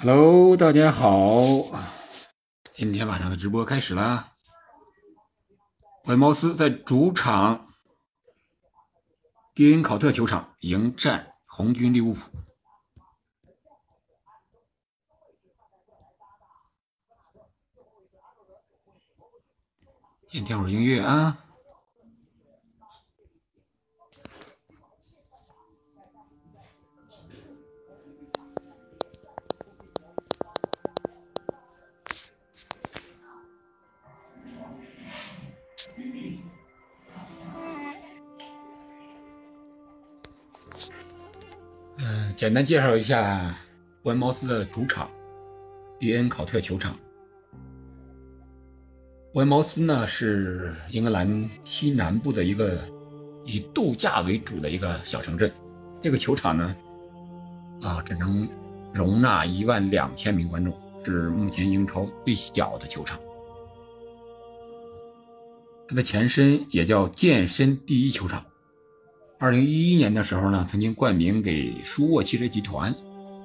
Hello，大家好，今天晚上的直播开始啦。本茅斯在主场迪恩考特球场迎战红军利物浦。先听会儿音乐啊。简单介绍一下温茅斯的主场迪恩考特球场。温茅斯呢是英格兰西南部的一个以度假为主的一个小城镇。这个球场呢，啊，只能容纳一万两千名观众，是目前英超最小的球场。它的前身也叫健身第一球场。二零一一年的时候呢，曾经冠名给舒沃汽车集团，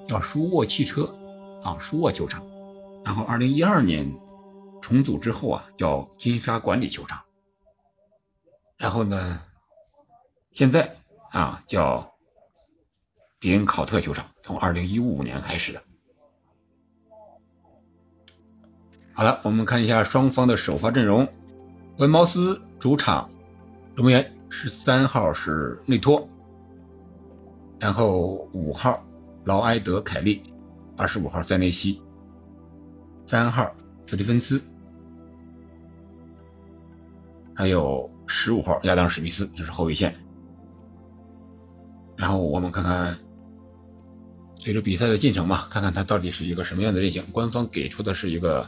叫舒沃汽车，啊，舒沃球场。然后二零一二年重组之后啊，叫金沙管理球场。然后呢，现在啊叫迪恩考特球场，从二零一五年开始的。好了，我们看一下双方的首发阵容：温茅斯主场，龙门。十三号是内托，然后五号劳埃德·凯利，二十五号塞内西，三号斯蒂芬斯，还有十五号亚当·史密斯，这是后卫线。然后我们看看，随着比赛的进程嘛，看看他到底是一个什么样的阵型。官方给出的是一个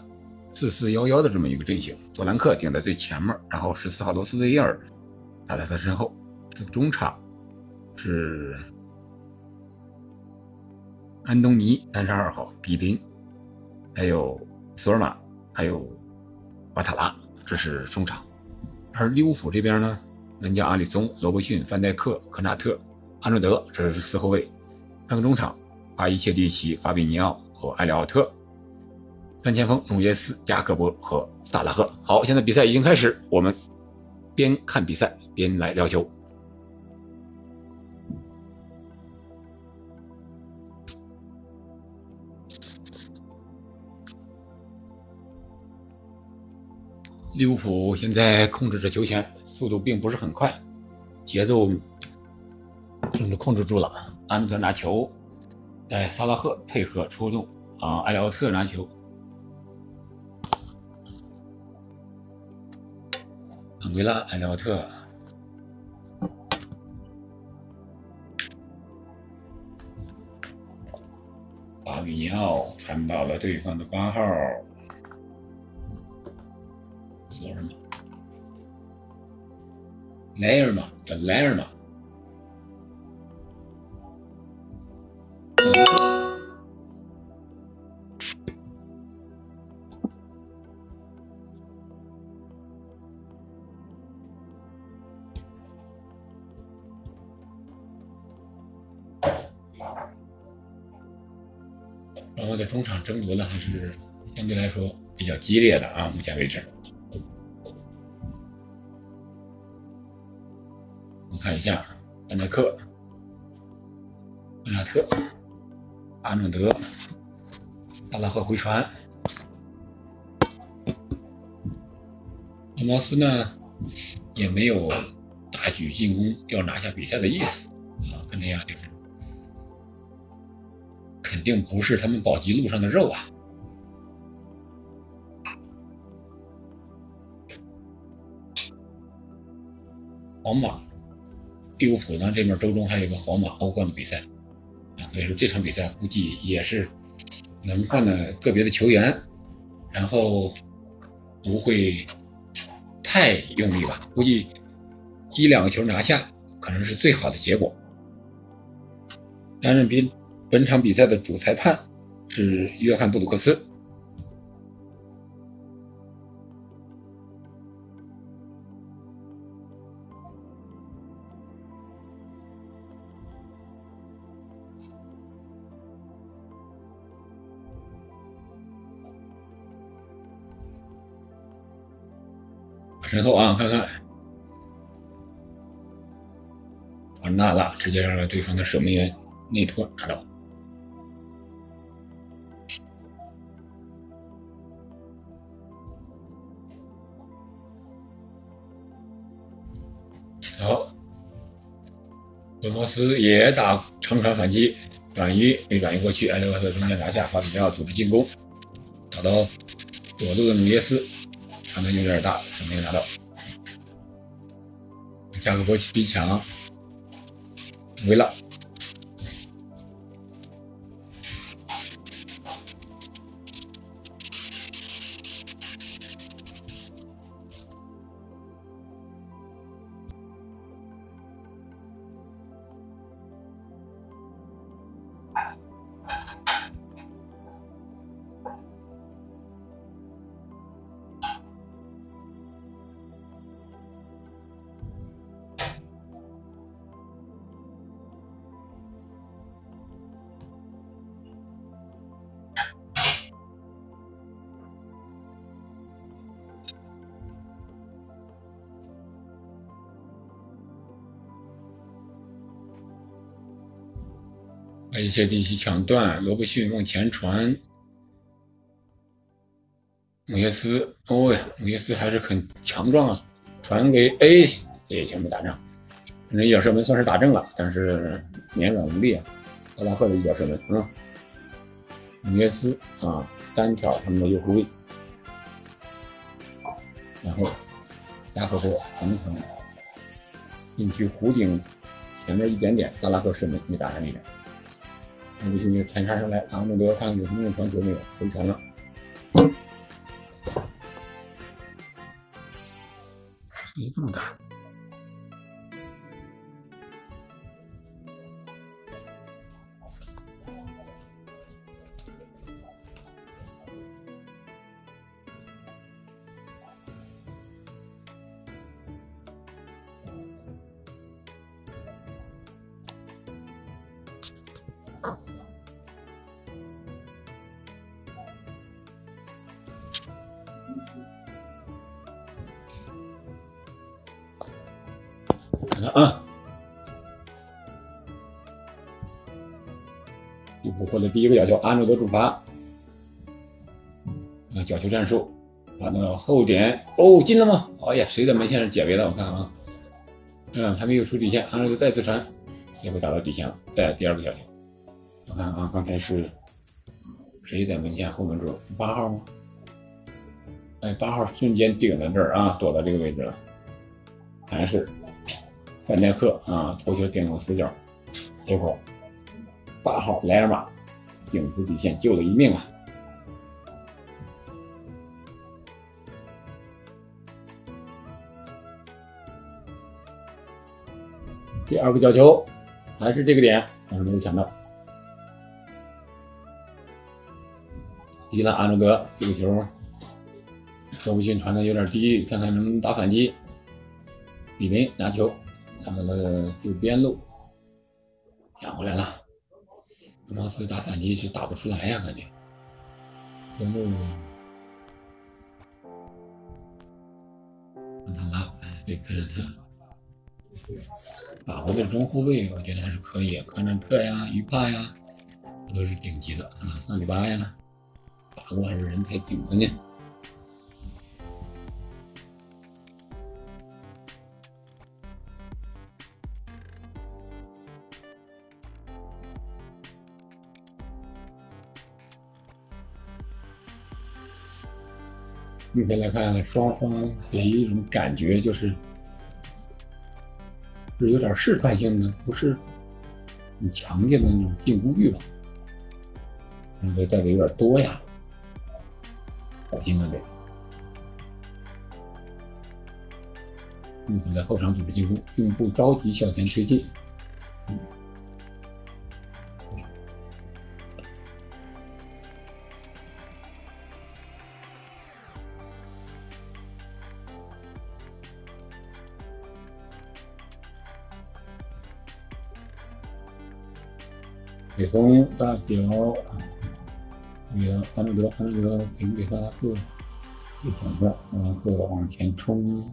四四幺幺的这么一个阵型，佐兰克顶在最前面，然后十四号罗斯维尔。打在他身后，中场是安东尼，三十二号比林，还有索尔玛，还有瓦塔拉，这是中场。而利物浦这边呢，门将阿里松、罗伯逊、范戴克、科纳特、阿诺德，这是四后卫。三个中场：巴伊切蒂奇、法比尼奥和埃里奥特。三前锋：努耶斯、加克波和萨拉赫。好，现在比赛已经开始，我们边看比赛。边来聊球。利物浦现在控制着球权，速度并不是很快，节奏控制控制住了。安德拿球，在萨拉赫配合出动啊，埃里奥特拿球，安圭拉，埃里奥特。巴比尼奥传到了对方的八号，索尔玛，莱尔玛的莱尔玛，然后在中场争夺呢，还是相对来说比较激烈的啊，目前为止。我看一下，范戴克、恩纳特、阿诺德、萨拉赫回传，阿莫斯呢也没有大举进攻要拿下比赛的意思啊，跟那样就。肯定不是他们保级路上的肉啊！皇马、利物浦呢？这边周中还有一个皇马欧冠的比赛啊，所以说这场比赛估计也是能换的个别的球员，然后不会太用力吧？估计一两个球拿下可能是最好的结果。担任比。本场比赛的主裁判是约翰布鲁克斯。身后啊，看看，而纳拉直接让对方的守门员内托拿到。索罗斯也打长传反击，转移没转移过去，埃利沃斯中间拿下，法比奥组织进攻，打到左路的努涅斯，传的有点大，没有拿到。加个波奇逼抢，没了。一些地区抢断，罗伯逊往前传，姆耶斯，哦呀，姆耶斯还是很强壮啊，传给 A，这也全部打正，那一脚射门算是打正了，但是绵软无力啊，萨拉赫的一脚射门啊，姆耶斯啊，单挑他们的右后卫，然后加索波横传禁区弧顶前面一点点，萨拉赫射门没打上里面。罗伯逊就前插上来，阿姆德看看有什么用传球没有，回传了。声音这么大获得第一个角球，阿诺德主罚。啊，角球战术，把那个后点哦，进了吗？哎呀，谁在门线上解围了？我看啊，嗯，还没有出底线，阿诺德再次传，也会打到底线了。再第二个角球，我看啊，刚才是谁在门线后门柱？八号吗？哎，八号瞬间顶在这儿啊，躲到这个位置了，还是。范戴克啊，头球顶到死角，结果八号莱尔马顶出底线救了一命啊！第二个角球还是这个点，但是没有抢到。伊拉阿诺德这个球，周伯逊传的有点低，看看能不能打反击。比林拿球。看到了右边路，抢回来了。马斯打反击是打不出来呀，感觉。然后让他拉，对科伦特。法国的中后卫，我觉得还是可以，科伦特呀、于帕呀，都是顶级的啊。桑里巴呀，法国还是人才顶的呢。目前来看，双方给一种感觉就是，是有点试探性的，不是很强烈的那种进攻欲望，然后带的有点多呀，小心了点。目前在后场组织进攻，并不着急向前推进。从大脚，给安德安德给给萨拉赫，一抢断，然后往前冲。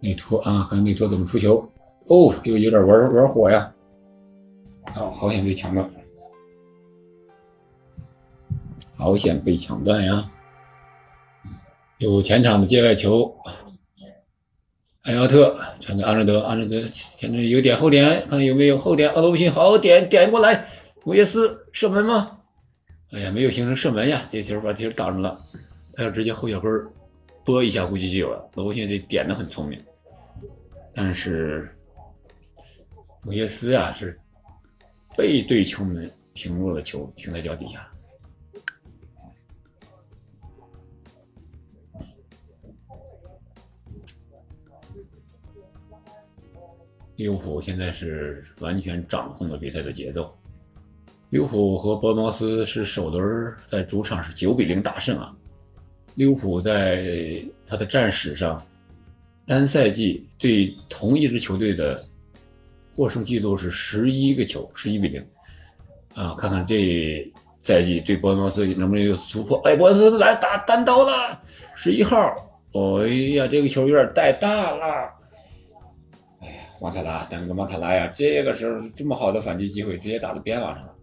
内托啊，看内托怎么出球？哦，又有点玩玩火呀！好，好险被抢断，好险被抢断呀！有前场的界外球，埃奥特传给阿伦德，阿伦德前面有点后点，看有没有后点？奥罗布辛好点点过来，努涅斯射门吗？哎呀，没有形成射门呀，这球把球挡住了，他要直接后脚跟拨一下，估计就有了。罗布辛这点的很聪明。但是，努涅斯啊是背对球门停住了球，停在脚底下。利物浦现在是完全掌控了比赛的节奏。利物浦和伯茅斯是首轮在主场是九比零大胜啊！利物浦在他的战史上。单赛季对同一支球队的获胜记录是十一个球，十一比零。啊，看看这赛季对伯恩茅斯能不能有突破？哎，伯恩茅斯来打单刀了，十一号。哎呀，这个球有点带大了。哎呀，马塔拉，丹个马塔拉呀，这个时候这么好的反击机会，直接打到边网上了。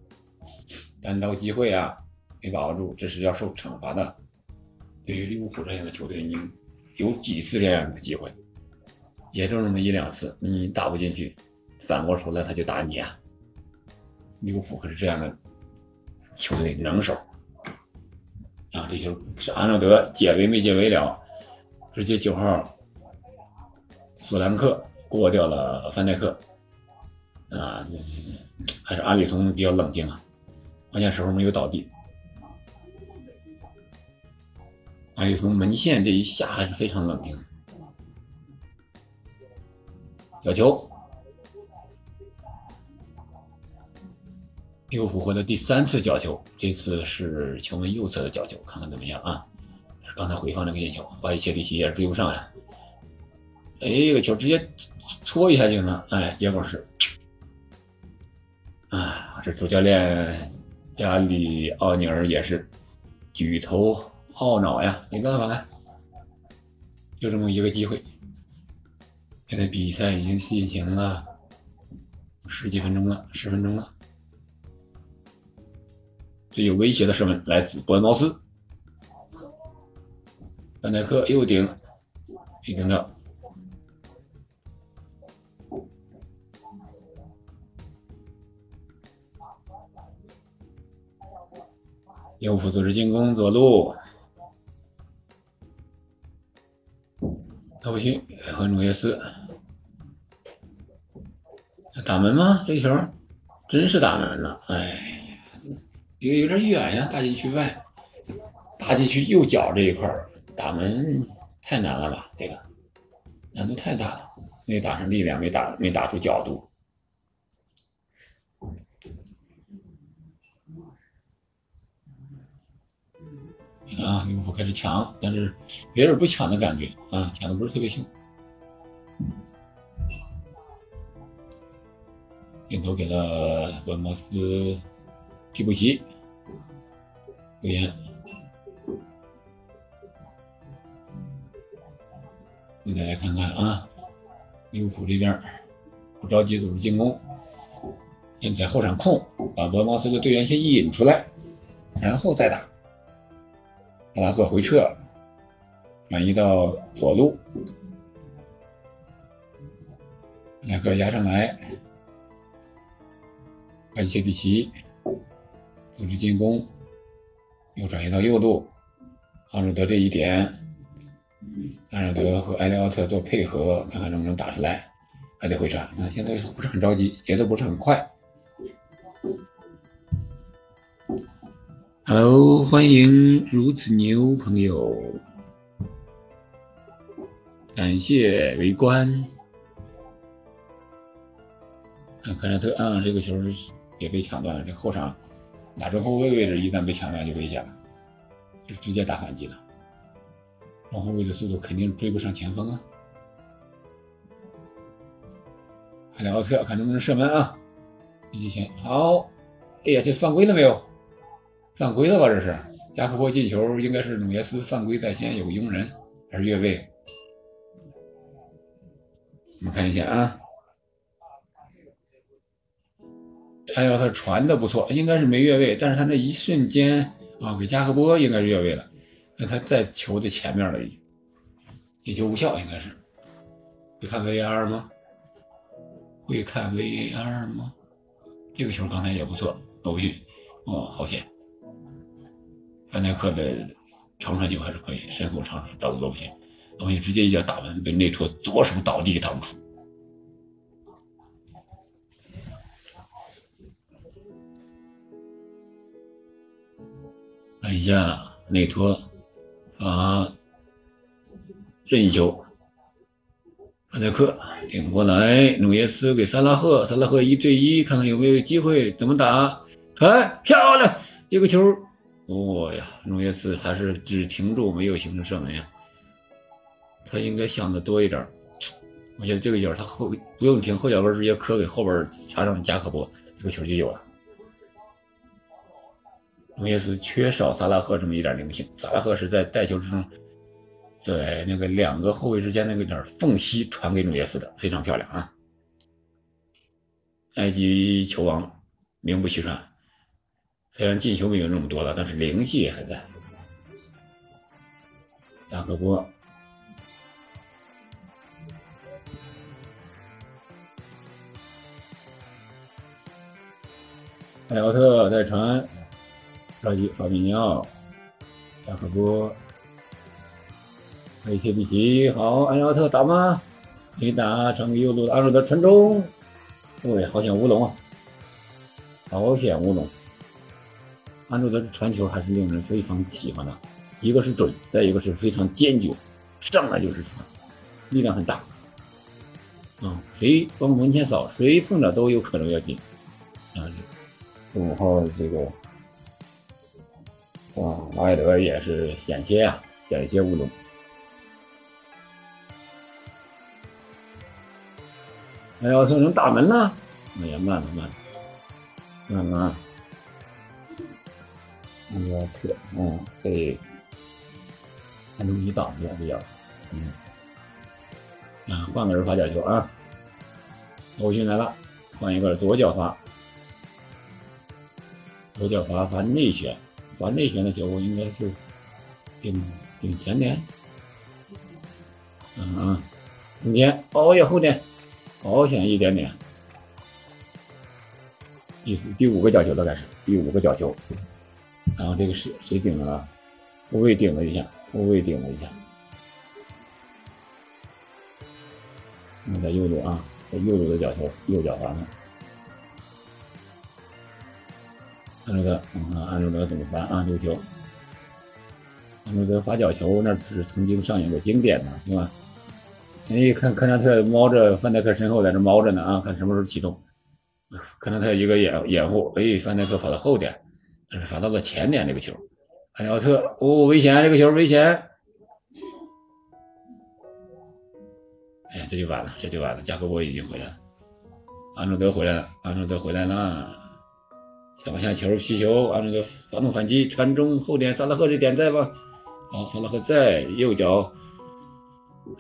单刀机会啊，没把握住，这是要受惩罚的。对于利物浦这样的球队，你。有几次这样的机会，也就那么一两次，你打不进去，反过头来他就打你啊！利物浦可是这样的球队能手啊！这球是安诺德解围没解围了，直接九号索兰克过掉了范戴克啊！还是阿里松比较冷静啊，关键时候没有倒地。阿里松门线这一下还是非常冷静。角球，利物浦获得第三次角球，这次是球门右侧的角球，看看怎么样啊？刚才回放那个进球，怀疑切蒂奇也追不上呀。哎，这个球直接戳一下就能，哎，结果是，啊，这主教练加里奥尼尔也是举头。懊恼呀，没办法呀，就这么一个机会。现在比赛已经进行了十几分钟了，十分钟了。最有威胁的射门来自伯恩茅斯，范戴克右顶，没顶着。右辅组织进攻，左路。他不行，和努涅斯打门吗？这球真是打门了！哎，有有点远呀，大禁区外，大禁区右脚这一块打门太难了吧？这个难度太大了，没打上力量，没打没打出角度。啊，利物浦开始抢，但是有点不抢的感觉啊，抢的不是特别凶。镜头给了本茅斯替补席留言，给大家看看啊，利物浦这边不着急组织进攻，先在后场控，把博茅斯的队员先引出来，然后再打。阿拉赫回撤，转移到左路，莱克压上来，埃切蒂奇组织进攻，又转移到右路，阿诺德这一点，阿诺德和埃利奥特做配合，看看能不能打出来，还得回传。看现在不是很着急，节奏不是很快。Hello，欢迎如此牛朋友，感谢围观。看克莱特啊，这个球也被抢断了。这后场打中后卫位置一旦被抢断就危险了，就直接打反击了。中后卫的速度肯定追不上前锋啊。海德奥特，看能不能射门啊？一级前好，哎呀，这犯规了没有？犯规了吧？这是加克波进球应该是努涅斯犯规在先，有个佣人还是越位？我们看一下啊。哎呦，他传的不错，应该是没越位，但是他那一瞬间啊，给加克波应该是越位了，那他在球的前面了，进球无效，应该是。会看 V R 吗？会看 V R 吗？这个球刚才也不错，罗伯逊，哦，好险！范戴克的长传球还是可以，身后长传找到罗伯逊，罗伯逊直接一脚打门，被内托左手倒地挡出。看一下内托啊，任意球，范戴克顶过来，努涅斯给萨拉赫，萨拉赫一对一，看看有没有机会，怎么打？传漂亮，这个球，哦呀，努涅斯还是只停住，没有形成射门呀。他应该想的多一点，我觉得这个球他后不用停，后脚跟直接磕给后边插上加克波，这个球就有了。努涅斯缺少萨拉赫这么一点灵性，萨拉赫是在带球之中，在那个两个后卫之间那个点缝隙传给努涅斯的，非常漂亮啊！埃及球王名不虚传，虽然进球没有那么多了，但是灵气还在。加克波，艾奥特在传。着急法比尼奥，加克波，维切比奇，好，艾奥特打吗？没打，传给右路的安诺德传中，喂，好险乌龙啊！好险乌龙！安诺德的传球还是令人非常喜欢的，一个是准，再一个是非常坚决，上来就是传，力量很大。啊，谁往门前扫，谁碰着都有可能要进。啊，五号这个。哇，马埃德也是险些啊，险些乌龙。哎呀，这能打门呢？哎呀，慢了慢了，慢慢。哎呀，可，嗯，对，还能你挡一下比较，嗯。啊，换个人发角球啊！欧军来了，换一个左脚发，左脚发发内旋。发内旋的球应该是顶顶前点，嗯啊，中间哦呀后点，保险一点点。第四第五个角球大概是第五个角球，然后这个是谁顶了？后卫顶了一下，后卫顶了一下。在右路啊，在右路的角球，右脚发的。安诺德，我们看安诺德怎么发啊？这个球，安诺德发角球，那是曾经上演过经典的，是吧？哎，看科纳特猫着范戴克身后，在这猫着呢啊！看什么时候启动？科纳特一个掩掩护，哎，范戴克跑到后点，这是发到了前点这个球。安奥特，哦，危险！这个球危险！哎呀，这就完了，这就完了。加克波已经回来了，安诺德回来了，安诺德回来了。抢下球，皮球，安诺德发动反击，传中后点，萨拉赫这点在吗？好，萨拉赫在右脚，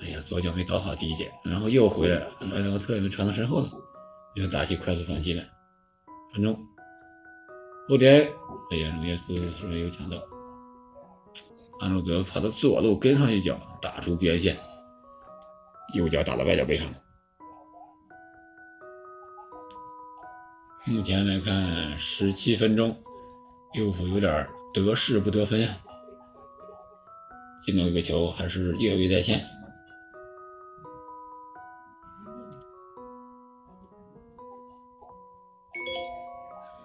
哎呀，左脚没倒好第一点，然后又回来了，然后特别传到身后了，又打起快速反击来，传中后点，哎呀，努涅斯是不是又抢到？安诺德跑到左路跟上一脚，打出边线，右脚打到外脚背上了。目前来看，十七分钟，利物浦有点得势不得分，进了一个球，还是越位在先。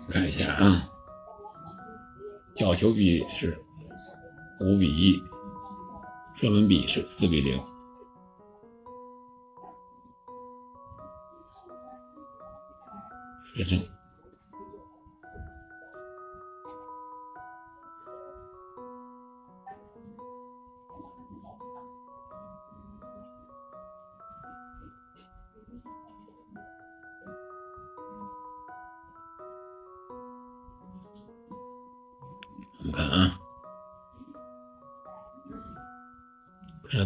看一下啊，角球比是五比一，射门比是四比零。别争。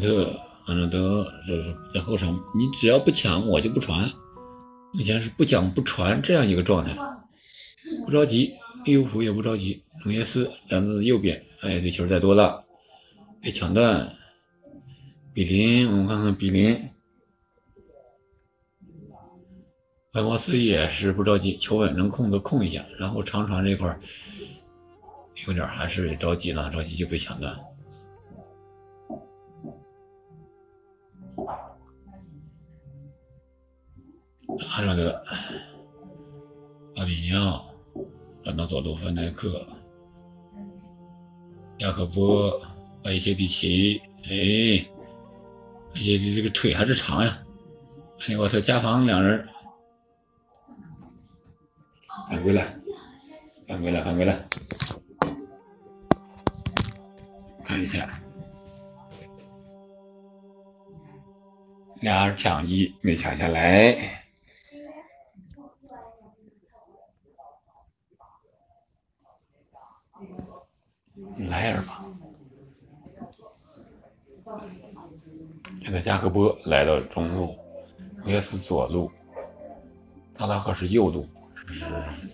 安德，安德，这是在后场，你只要不抢，我就不传。目前是不抢不传这样一个状态，不着急，利物浦也不着急。努涅斯两子右边，哎，这球再多了，被抢断。比林，我们看看比林，怀莫斯也是不着急，球稳能控就控一下，然后长传这块有点还是着急了，着急就被抢断。阿诺德、阿比尼奥转到左路，范戴克、亚克波、埃切蒂奇，哎，埃切蒂这个腿还是长呀！哎，我操，加防两人，犯规了，犯规了，犯规了！看一下，俩人抢一没抢下来。莱尔吧，现在加克波来到中路，维耶斯左路，萨拉赫是右路，是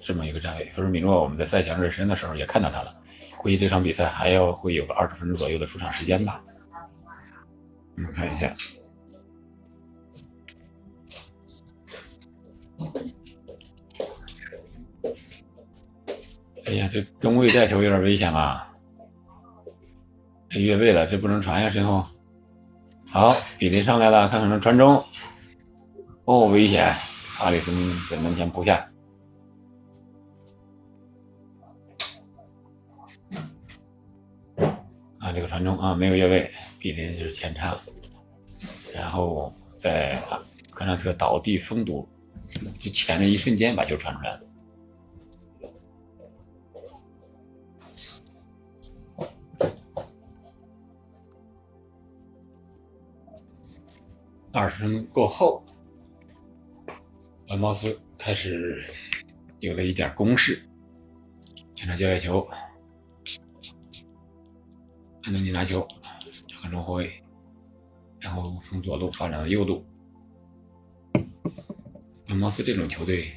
这么一个站位。菲尔米诺我们在赛前热身的时候也看到他了，估计这场比赛还要会有个二十分钟左右的出场时间吧。我们看一下，哎呀，这中卫带球有点危险吧？越位了，这不能传呀！身后，好，比利上来了，看看能传中。哦，危险！阿里森在门前扑下。啊，这个传中啊，没有越位，比利就是前插，然后在科纳特倒地封堵，就前的一瞬间把球传出来了。二十分钟过后，恩茅斯开始有了一点攻势，前场交接球，安东尼拿球，传给中后卫，然后从左路发展到右路。恩茅斯这种球队，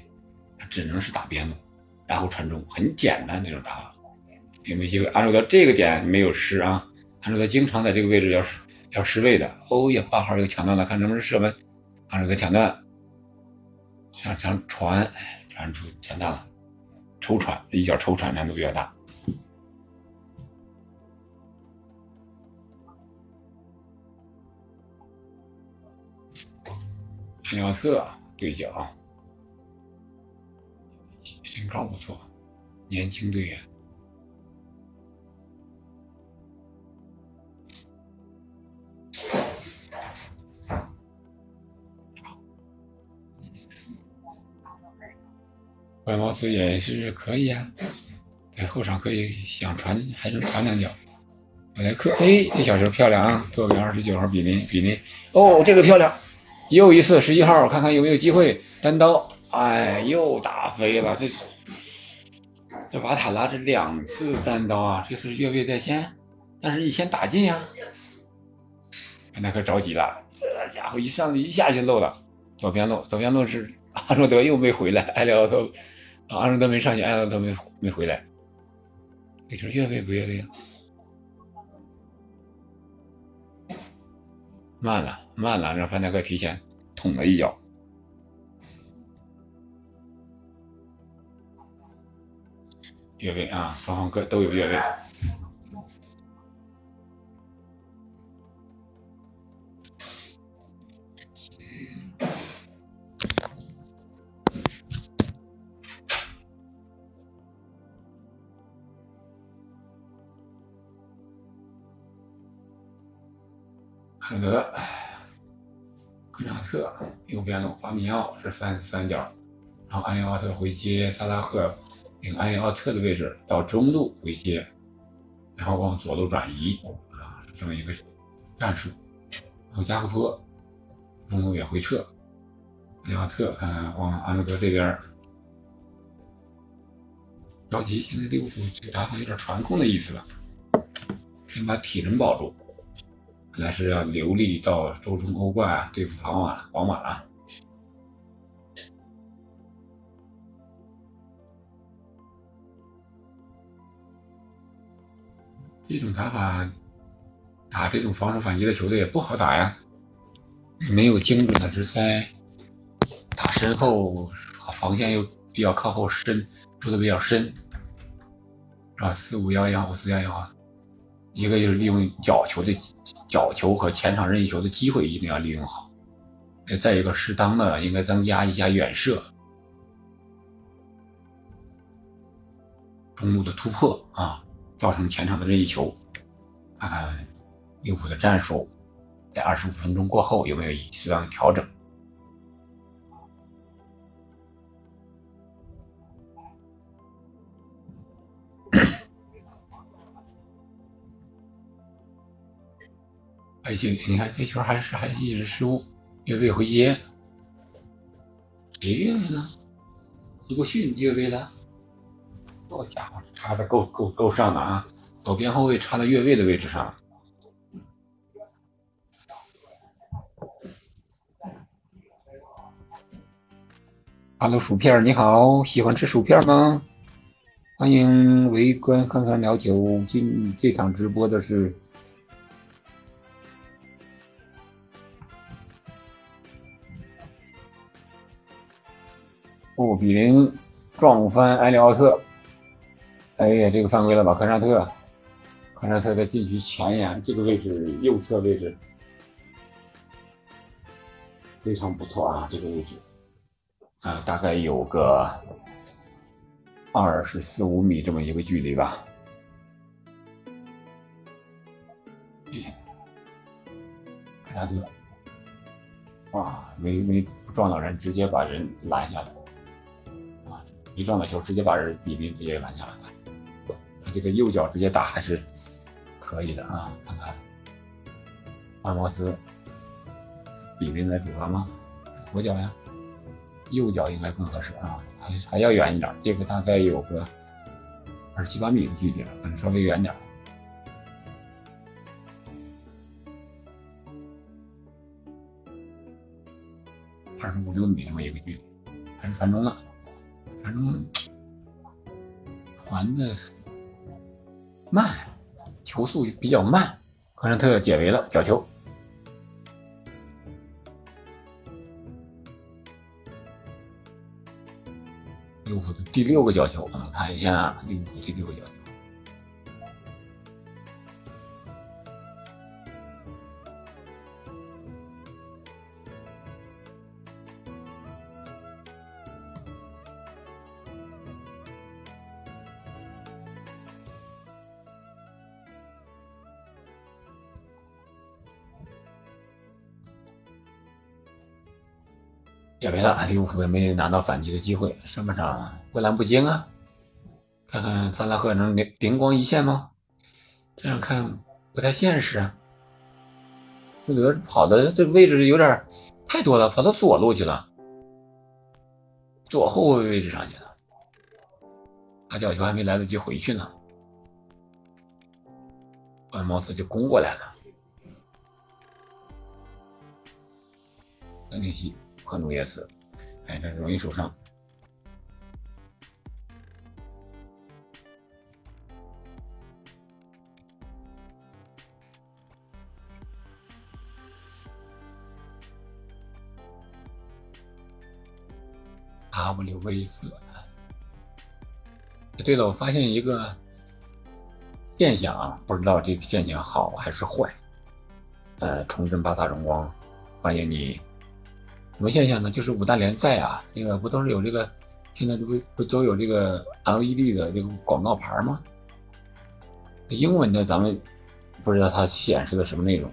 他只能是打边路，然后传中，很简单这种打法，有没有机会？按照到这个点没有失啊，按照他经常在这个位置要。要失位的，哦呀，八号又抢断了，看能不能射门。按这个抢断，想想传，传出抢断了，抽传，一脚抽传难度比较大。安奥特对角啊，身高不错，年轻队员。怀茅斯也是可以啊，在后场可以想传还是传两脚。布莱克，哎，这小球漂亮啊！做给二十九号比林，比林，哦，这个漂亮，又一次十一号，看看有没有机会单刀。哎，又打飞了，这这瓦塔拉这两次单刀啊，这次越位在先，但是一先打进呀。那可着急了，这家伙一上去一下就漏了，左边漏，左边漏是阿诺德又没回来，埃利奥特。阿诺德没上去，埃诺德没没回来，这球越位不越位啊？慢了，慢了，让范戴克提前捅了一脚，越位啊！双方各都有越位。安德，特右边路，法米奥是三三角，然后安利奥特回接萨拉赫，领安利奥特的位置到中路回接，然后往左路转移啊，是这么一个战术。然后加克波中路也回撤，安利奥特看看往安德德这边着急，现在利物浦这个打法有点传控的意思了，先把体能保住。看来是要留力到周中欧冠啊，对付皇马皇马了。这种打法，打这种防守反击的球队也不好打呀。没有精准的直塞，打身后防线又比较靠后深，出的比较深，是吧？四五幺幺或四幺幺，一个就是利用角球的角球和前场任意球的机会一定要利用好，再一个适当的应该增加一下远射，中路的突破啊。造成前场的任意球，看看利物浦的战术在二十五分钟过后有没有适当的调整。还行，你看这球还是还一直失误，越位回接，谁越位了？伊布逊越位了。好家伙，插的够够够上的啊！左边后卫插到越位的位置上。Hello，薯片你好，喜欢吃薯片吗？欢迎围观看看聊球。今这场直播的是哦，比林撞翻埃里奥特。哎呀，这个犯规了吧？科沙特，科沙特在禁区前沿这个位置，右侧位置非常不错啊！这个位置啊，大概有个二十四五米这么一个距离吧。科沙特，哇，没没撞到人，直接把人拦下来！一撞到球，直接把人比林直接拦下来了。他这个右脚直接打还是可以的啊！看看，阿莫斯，比林在主罚吗？左脚呀，右脚应该更合适啊，还还要远一点，这个大概有个二十七八米的距离了，可能稍微远点，二十五六米这么一个距离，还是传中了，反正还的。慢，球速比较慢，科兰特解围了，角球。利物浦的第六个角球，我们看一下利物浦第六个角球。了，利物浦也没拿到反击的机会。上半场波澜不惊啊，看看萨拉赫能灵灵光一现吗？这样看不太现实啊。这德跑的这位置有点太多了，跑到左路去了，左后卫位置上去了，打角球还没来得及回去呢，恩茅斯就攻过来了，恩里希。和努耶斯，哎，这容易受伤。W V 四。对了，我发现一个现象啊，不知道这个现象好还是坏。呃，重振巴萨荣光，欢迎你。什么现象呢？就是五大联赛啊，那个不都是有这个，现在都不不都有这个 LED 的这个广告牌吗？英文的咱们不知道它显示的什么内容，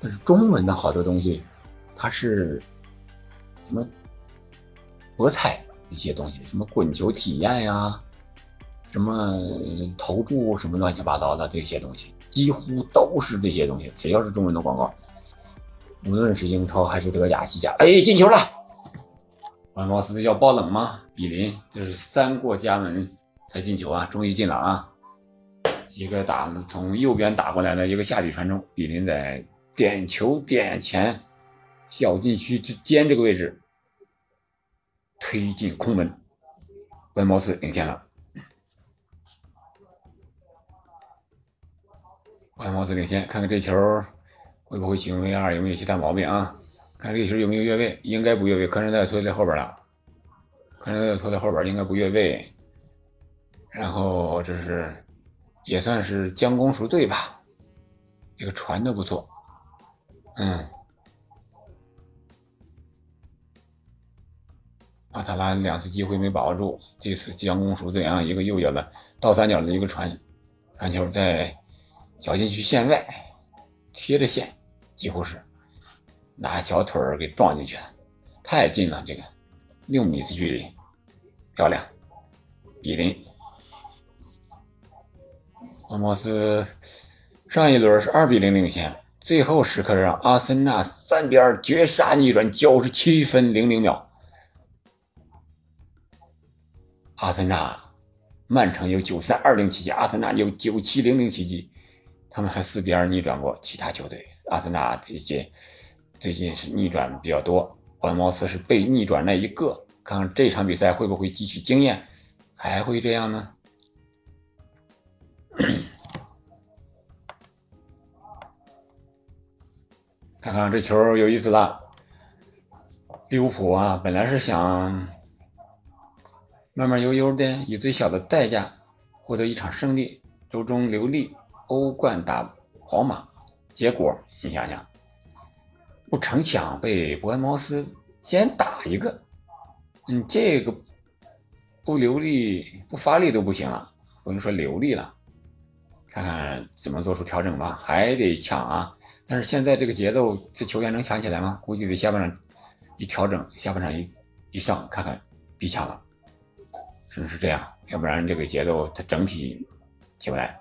但是中文的好多东西，它是什么博彩一些东西，什么滚球体验呀，什么投注什么乱七八糟的这些东西，几乎都是这些东西。只要是中文的广告。无论是英超还是德甲、西甲，哎，进球了！万茅斯要爆冷吗？比林这是三过家门才进球啊，终于进了啊！一个打从右边打过来的一个下底传中，比林在点球点前小禁区之间这个位置推进空门，文茅斯领先了。文茅斯领先，看看这球会不会启用 VR，有没有其他毛病啊？看这球有没有越位，应该不越位，可能在拖在后边了，可能在拖在后边，应该不越位。然后这是也算是将功赎罪吧，这个传的不错。嗯，阿塔拉两次机会没把握住，这次将功赎罪啊！一个右脚的倒三角的一个传传球，在小禁区线外贴着线，几乎是拿小腿儿给撞进去了，太近了，这个六米的距离，漂亮，比零。阿莫斯上一轮是二比零领先。最后时刻让阿森纳三比二绝杀逆转，九十七分零零秒。阿森纳，曼城有九三二零奇迹，阿森纳有九七零零奇迹，他们还四比二逆转过其他球队。阿森纳最近最近是逆转比较多，本茅斯是被逆转那一个。看看这场比赛会不会汲取经验，还会这样呢？看看这球有意思了，利物浦啊，本来是想慢慢悠悠的以最小的代价获得一场胜利，周中留力欧冠打皇马，结果你想想，不成想被伯恩茅斯先打一个，你这个不流利不发力都不行了，不能说流利了，看看怎么做出调整吧，还得抢啊。但是现在这个节奏，这球员能抢起来吗？估计得下半场一调整，下半场一一上，看看必抢了，是不是这样？要不然这个节奏它整体起不来。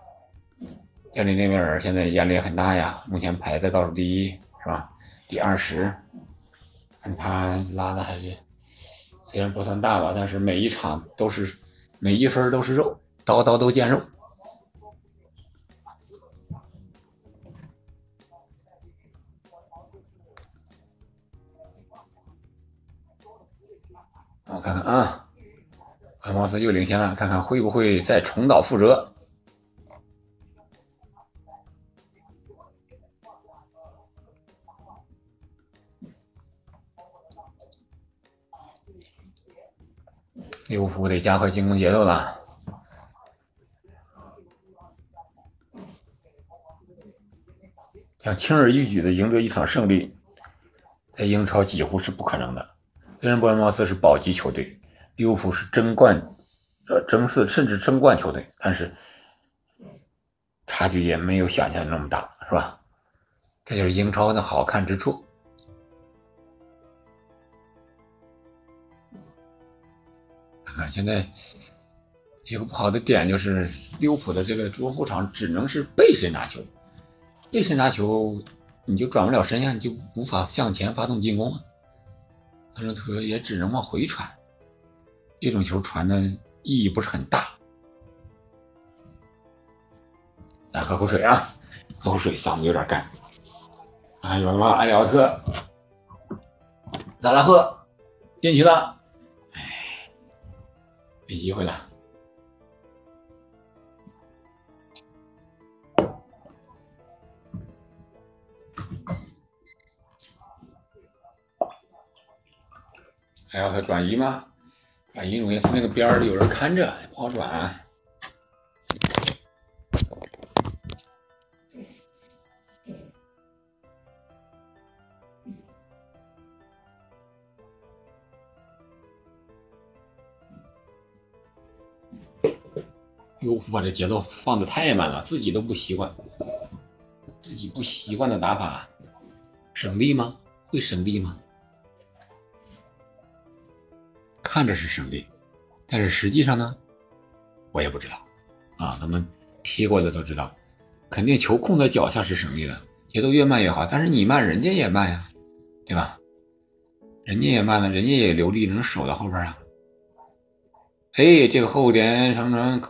教练内维尔现在压力也很大呀，目前排在倒数第一，是吧？第二十，他拉的还是虽然不算大吧，但是每一场都是每一分都是肉，刀刀都见肉。我看看啊，恩茅斯又领先了，看看会不会再重蹈覆辙。利物浦得加快进攻节奏了，想轻而易举的赢得一场胜利，在英超几乎是不可能的。虽然伯恩茅斯是保级球队，利物浦是争冠、呃争四甚至争冠球队，但是差距也没有想象那么大，是吧？这就是英超的好看之处。啊现在有个不好的点就是利物浦的这个中后场只能是背身拿球，背身拿球你就转不了身呀，你就无法向前发动进攻啊。特伦特也只能往回传，这种球传的意义不是很大。来喝口水啊，喝口水，嗓子有点干。啊，有了吗？埃里奥特，咋拉赫进去了，没机会了。还要他转移吗？转移容易他那个边儿有人看着，不好转。又把这节奏放的太慢了，自己都不习惯，自己不习惯的打法，省力吗？会省力吗？看着是省力，但是实际上呢，我也不知道啊。咱们踢过的都知道，肯定球控在脚下是省力的，节奏越慢越好。但是你慢，人家也慢呀，对吧？人家也慢了，人家也留力，能守到后边啊。哎，这个后点长传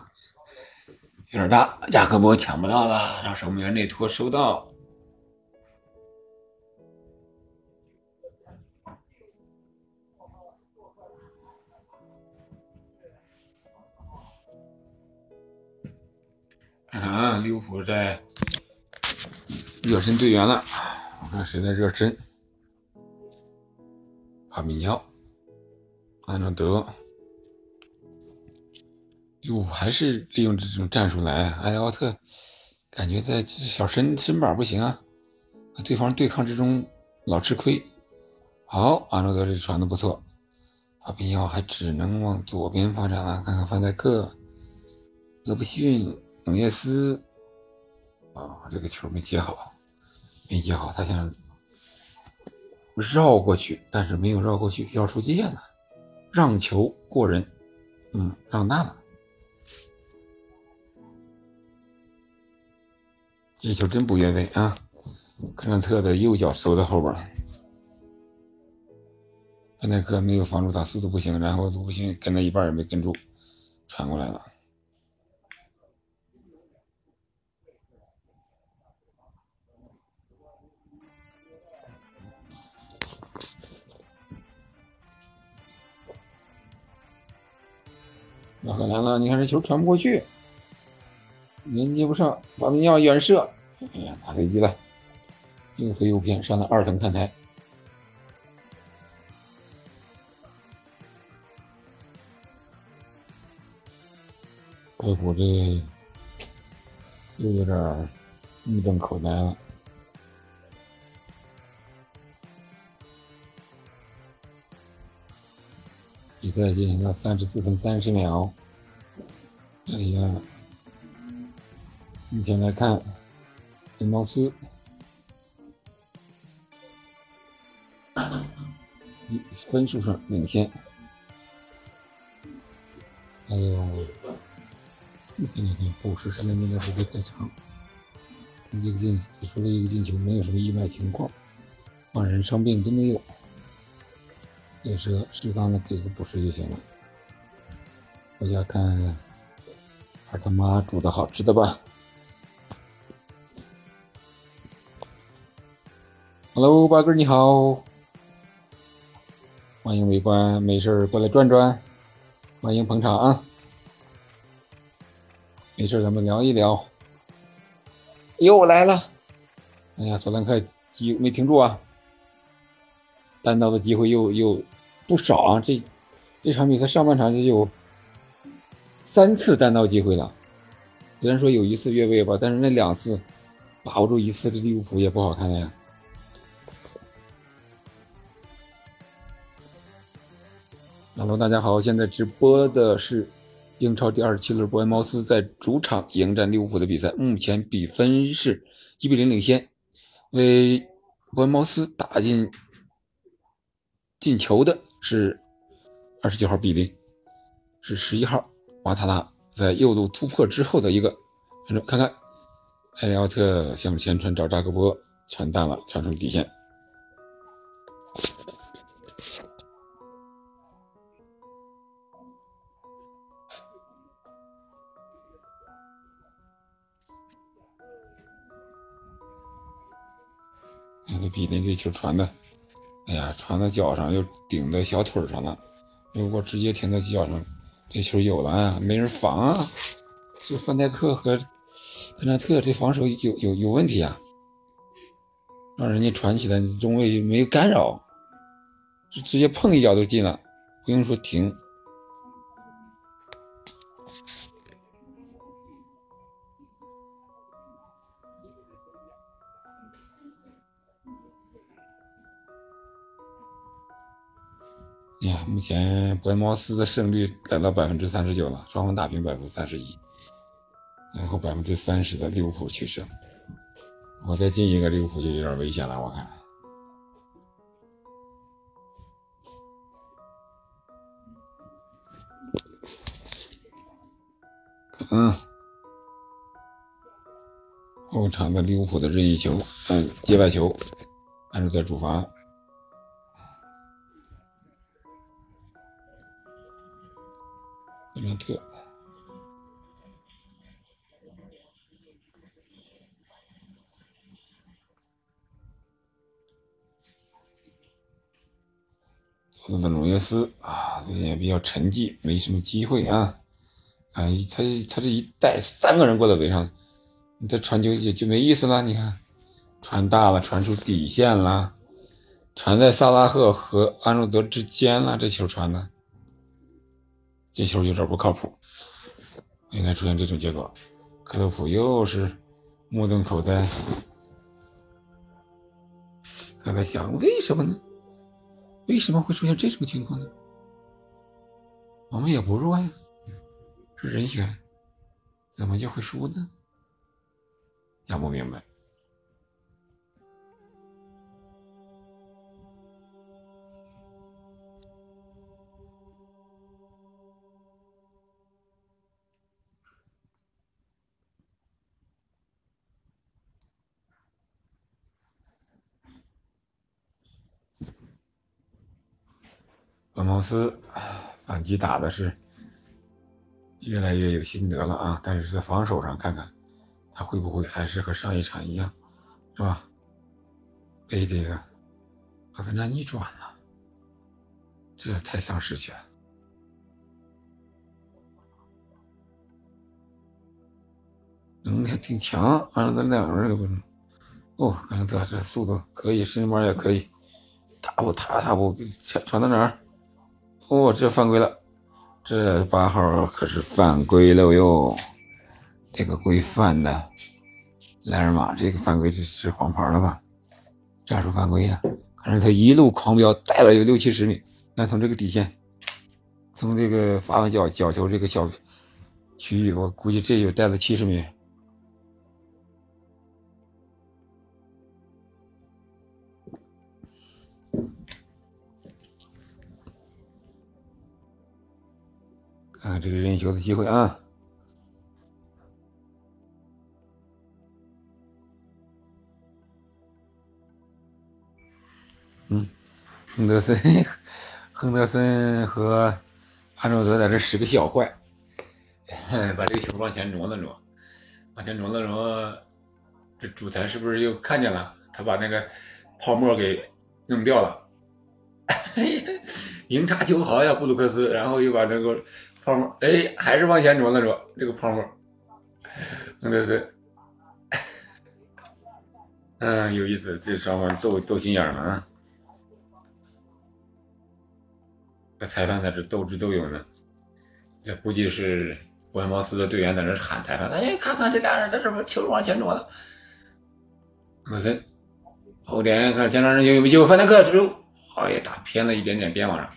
有点大，亚克波抢不到了，让守门员内托收到。啊，利物浦在热身队员了，我看谁在热身。帕米尼奥，安诺德。哟，还是利用这种战术来。埃里奥特感觉在小身身板不行啊，和对方对抗之中老吃亏。好，安诺德这传的不错，法比奥还只能往左边发展了。看看范戴克、勒布逊。努涅斯啊，这个球没接好，没接好，他想绕过去，但是没有绕过去，要出界了，让球过人，嗯，让大了，这球真不越位啊！克兰特的右脚收在后边了，范戴克没有防住他，速度不行，然后卢布逊跟到一半也没跟住，传过来了。那很难了，你看这球传不过去，连接不上，法比尼奥远射，哎呀，打飞机了，又飞又偏，上了二层看台。科普这又有点目瞪口呆了。比赛进行到三十四分三十秒。哎呀，目前来看，恩茅斯分数上领先。还有，目前来看，补时时间应该不会太长。从这个进除了一个进球，没有什么意外情况，换人伤病都没有。也是适当的给个补时就行了。回家看二他妈煮的好吃的吧。Hello，八哥你好，欢迎围观，没事过来转转，欢迎捧场啊。没事咱们聊一聊。又来了，哎呀，索兰克机没停住啊，单刀的机会又又。不少啊，这这场比赛上半场就有三次单刀机会了。虽然说有一次越位吧，但是那两次把握住一次这利物浦也不好看的呀。Hello，大家好，现在直播的是英超第二十七轮伯恩茅斯在主场迎战利物浦的比赛，目前比分是一比零领先，为伯恩茅斯打进进球的。是二十九号比利，是十一号瓦塔拉在右路突破之后的一个，看看埃里奥特向前传找扎克波，传淡了，传出底线。那个比利这球传的。哎呀，传到脚上又顶在小腿上了，如果直接停在脚上，这球有了啊，没人防啊！这范戴克和克兰特这防守有有有问题啊，让人家传起来，中卫没有干扰，就直接碰一脚就进了，不用说停。目前伯恩茅斯的胜率来到百分之三十九了，双方打平百分之三十一，然后百分之三十的利物浦取胜。我再进一个利物浦就有点危险了，我看。嗯，后场的利物浦的任意球，嗯，界外球，按住在主罚。格兰特，左路的努涅斯啊，最近也比较沉寂，没什么机会啊。啊，他他这一带三个人过来围上，你这传球也就没意思了。你看，传大了，传出底线了，传在萨拉赫和安诺德之间了，这球传的，这球有点不靠谱，应该出现这种结果。克洛普又是目瞪口呆，他在想为什么呢？为什么会出现这种情况呢？我们也不弱呀。是人选，怎么就会输呢？想不明白。本茅斯反击打的是。越来越有心得了啊！但是在防守上看看，他会不会还是和上一场一样，是吧？被这个阿森纳逆转了，这太丧士气了。嗯，还挺强，反正咱两个人都不是。哦，感觉这速度可以，身板也可以，大步踏踏步传传到哪儿？哦，这犯规了。这八号可是犯规了哟！这个规范的莱尔马，这个犯规是是黄牌了吧？战术犯规呀！看着他一路狂飙，带了有六七十米，那从这个底线，从这个罚完角角球这个小区域，我估计这有带了七十米。看看这个任意球的机会啊！嗯，亨德森，亨德森和安诺德在这使个小坏，把这个球往前挪了挪，往前挪了挪，这主裁是不是又看见了？他把那个泡沫给弄掉了，赢差球好呀，布鲁克斯，然后又把这个。泡沫，哎，还是往前挪了挪，这个泡沫，对对，嗯，有意思，这双方斗斗心眼了啊！这裁判在这斗智斗勇呢，这估计是伯恩茅斯的队员在那喊裁判，哎，看看这俩人，这是不球往前挪了？我这后点看前场人有没有机会？范戴克之后，哎呀，打偏了一点点边网上。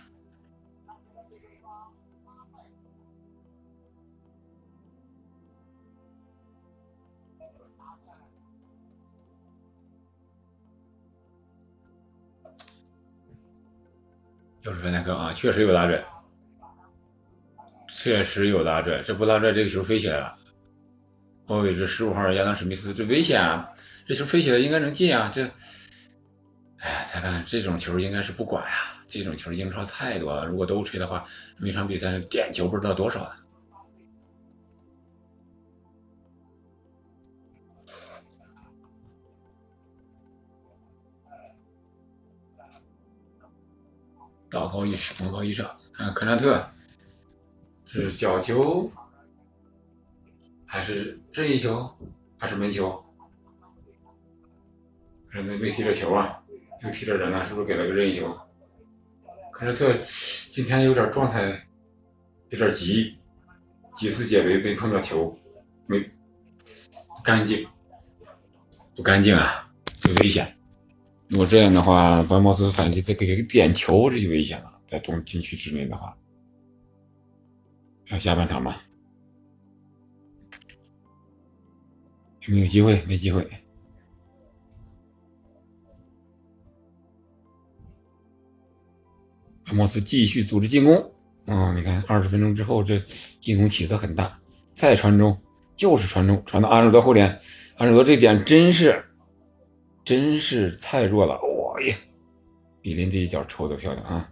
又是范戴克啊，确实有拉拽，确实有拉拽。这不拉拽，这个球飞起来了。后卫这十五号亚当史密斯，这危险啊！这球飞起来应该能进啊！这，哎呀，裁判这种球应该是不管呀。这种球英超太多了，如果都吹的话，每场比赛点球不知道多少了。道高一尺，魔高一丈。看科纳特是角球还是任意球还是门球？人没没踢着球啊，又踢着人了，是不是给了个任意球？科纳特今天有点状态，有点急，几次解围没碰到球，没干净，不干净啊，有危险。如果这样的话，白莫斯反击再给个点球，这就危险了。在中禁区之内的话，看下半场吧，有没有机会？没机会。白茅斯继续组织进攻。啊，你看，二十分钟之后，这进攻起色很大。再传中，就是传中，传到阿诺德后点。阿诺德这点真是。真是太弱了！我呀，比林这一脚抽的漂亮啊！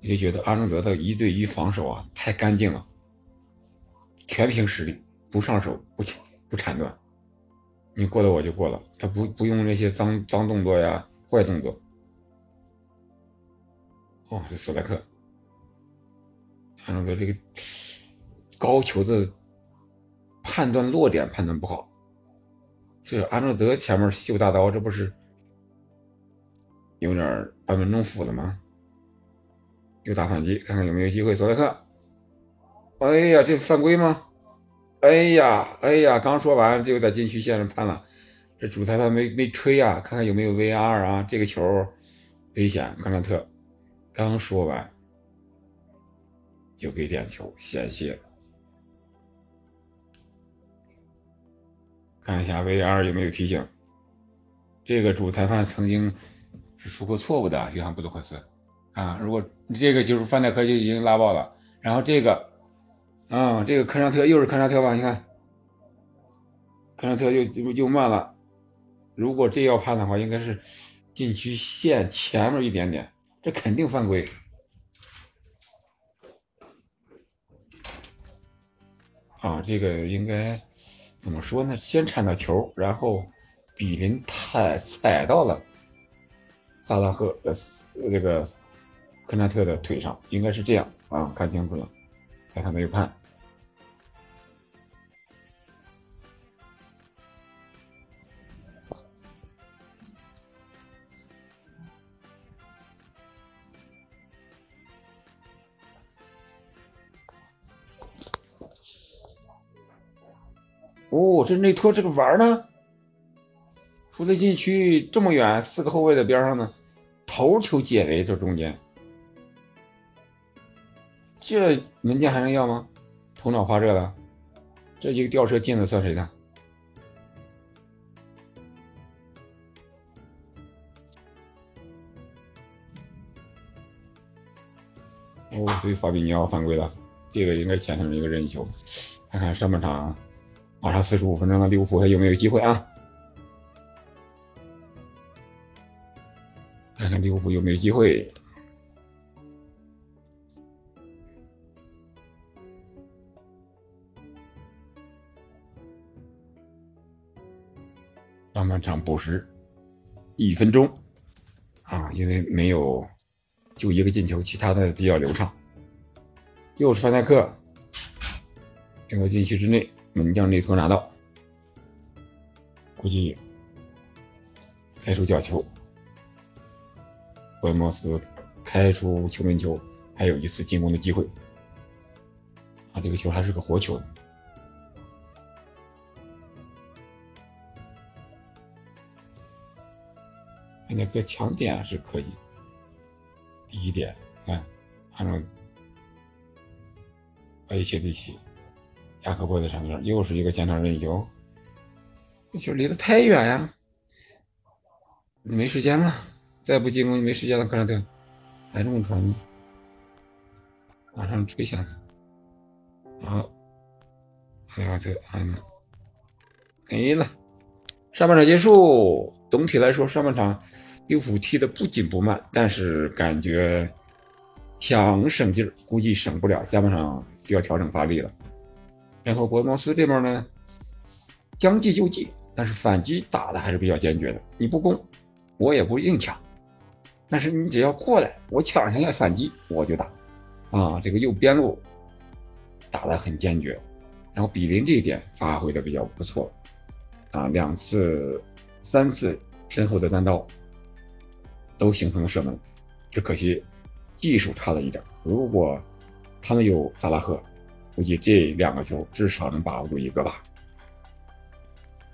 你就觉得阿诺德的一对一防守啊，太干净了，全凭实力，不上手，不不铲断，你过了我就过了，他不不用那些脏脏动作呀、坏动作。哦，这索莱克，阿诺德这个高球的判断落点判断不好。这安诺德前面秀大刀，这不是有点班门弄斧了吗？又打反击，看看有没有机会。索莱克，哎呀，这犯规吗？哎呀，哎呀，刚说完就在禁区线上判了，这主裁判没没吹啊？看看有没有 VR 啊？这个球危险，克兰特刚说完就给点球，险些。看一下 VR 有没有提醒，这个主裁判曾经是出过错误的，约翰布鲁克斯啊。如果这个就是范戴克就已经拉爆了，然后这个，啊，这个科尚特又是科尚特吧？你看，科尚特又又慢了。如果这要判的话，应该是禁区线前面一点点，这肯定犯规。啊，这个应该。怎么说呢？先铲到球，然后比林踩踩到了萨拉赫呃这个科纳特的腿上，应该是这样啊，看清楚了，看看没有判。哦，这内托这个玩呢，出了禁区这么远，四个后卫的边上呢，头球解围这中间，这门将还能要吗？头脑发热了，这一个吊射进了算谁的？哦，对，法比尼奥犯规了，这个应该牵成一个任意球，看看上半场。马上四十五分钟了，利物浦还有没有机会啊？看看利物浦有没有机会。上半场补时一分钟啊，因为没有就一个进球，其他的比较流畅。又是范戴克，进到禁区之内。门将内托拿到，估计开出角球，博莫斯开出球门球，还有一次进攻的机会。啊，这个球还是个活球。那个强点是可以，第一点，看，按照把一切对齐。亚克波的上边又是一个前场任意球，这球离得太远呀！你没时间了，再不进攻，你没时间了，克兰特，还这么传呢？马上吹响，好，克兰特，还能没了。上半场结束，总体来说，上半场利物浦踢的不紧不慢，但是感觉想省劲儿，估计省不了，下半场就要调整发力了。然后博莫斯这边呢，将计就计，但是反击打的还是比较坚决的。你不攻，我也不硬抢，但是你只要过来，我抢下来反击，我就打。啊，这个右边路打的很坚决，然后比林这一点发挥的比较不错，啊，两次、三次身后的单刀都形成了射门，只可惜技术差了一点。如果他们有萨拉赫。估计这两个球至少能把握住一个吧，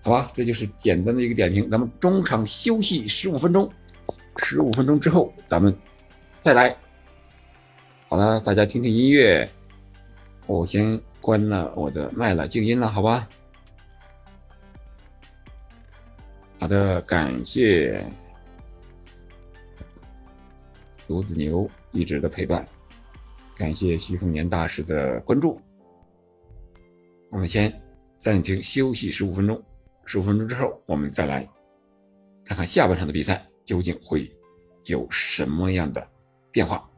好吧，这就是简单的一个点评。咱们中场休息十五分钟，十五分钟之后咱们再来。好了，大家听听音乐，我先关了我的麦了，静音了，好吧？好的，感谢卢子牛一直的陪伴，感谢徐凤年大师的关注。我们先暂停休息十五分钟，十五分钟之后，我们再来看看下半场的比赛究竟会有什么样的变化。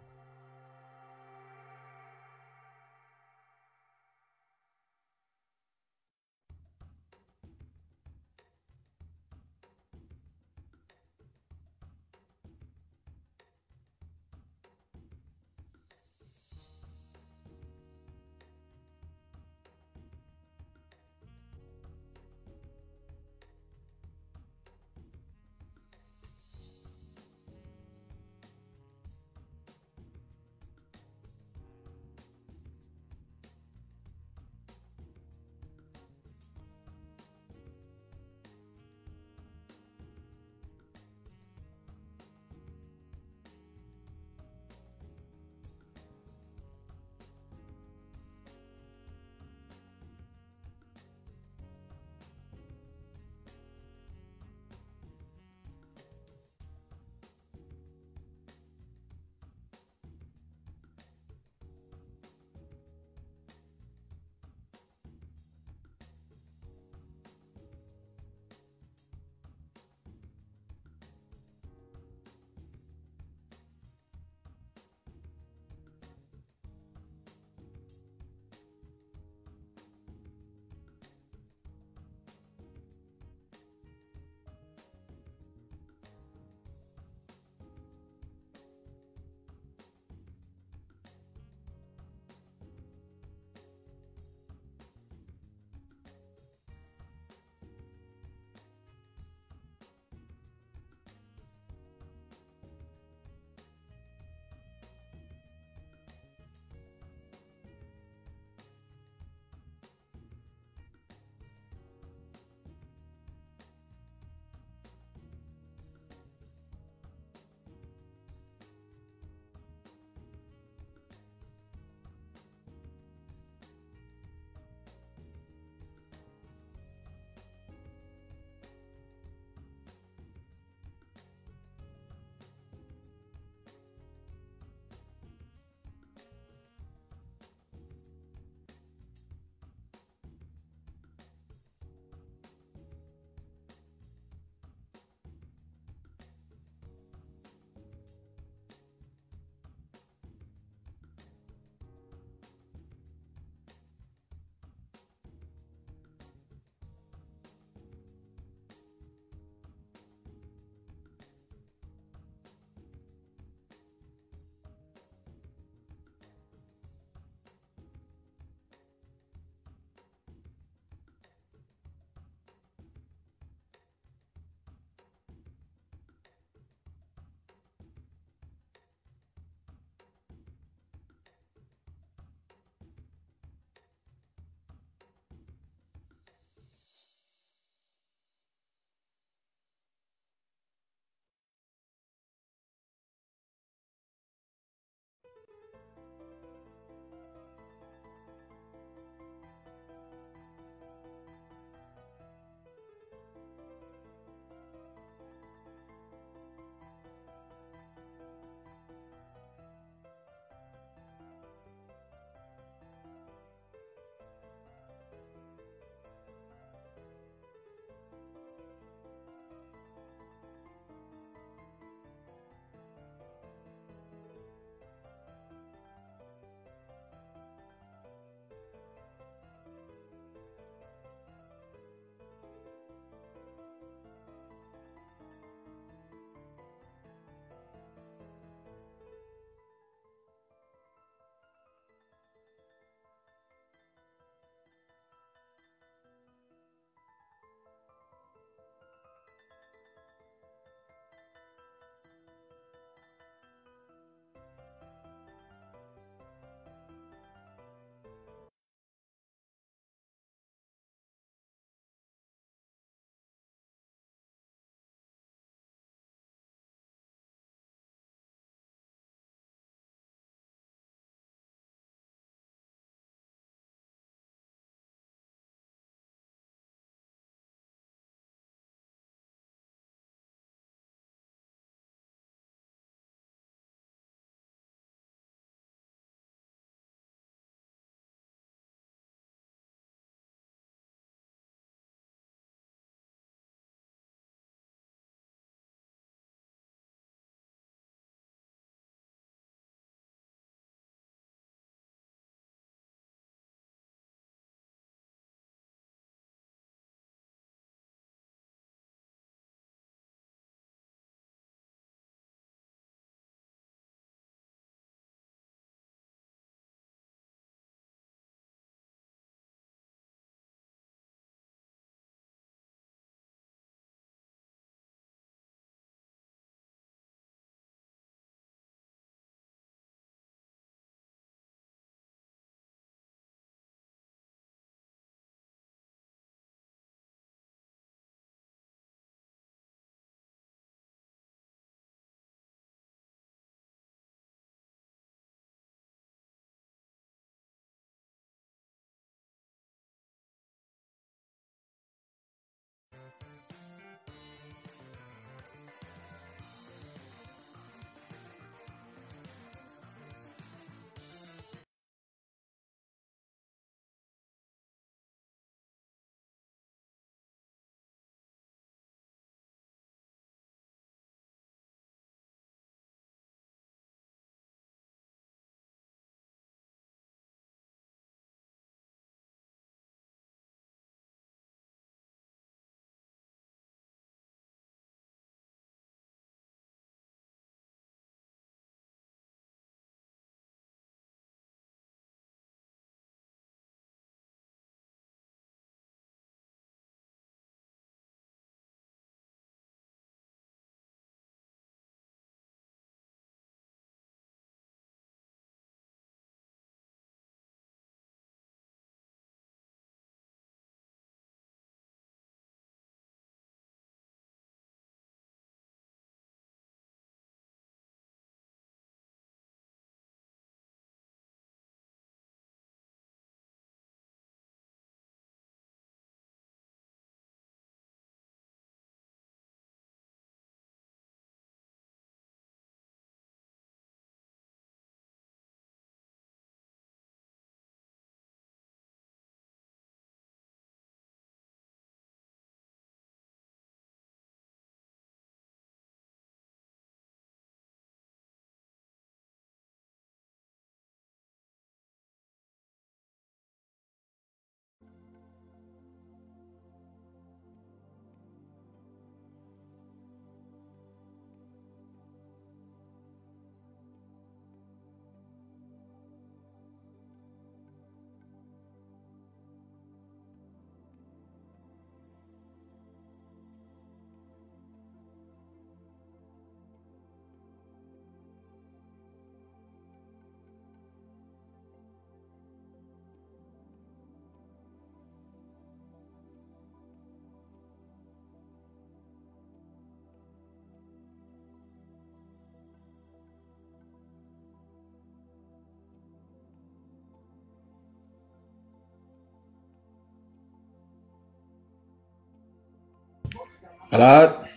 好了，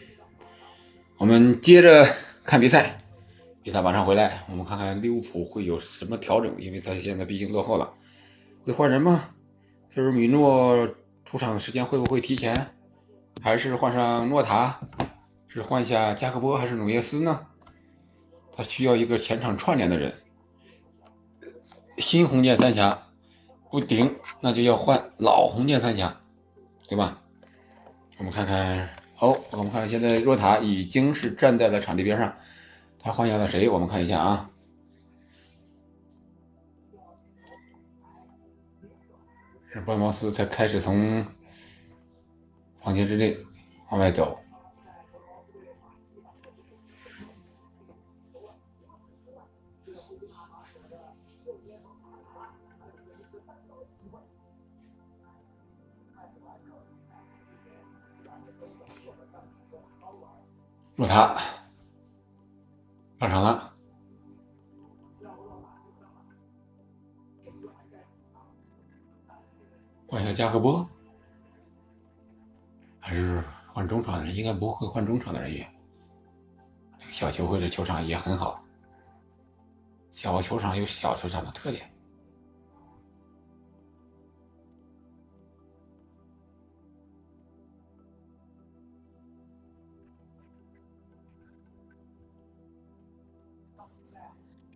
我们接着看比赛。比赛马上回来，我们看看利物浦会有什么调整，因为他现在毕竟落后了。会换人吗？菲尔米诺出场的时间会不会提前？还是换上诺塔？是换下加克波还是努涅斯呢？他需要一个前场串联的人。新红箭三侠不顶，那就要换老红箭三侠，对吧？我们看看，好，我们看现在若塔已经是站在了场地边上。他换下了谁？我们看一下啊。是波茅斯才开始从房间之内往外走。若塔。上场了，换下加克波，还是换中场的人？应该不会换中场的人也。小球会的球场也很好，小球场有小球场的特点。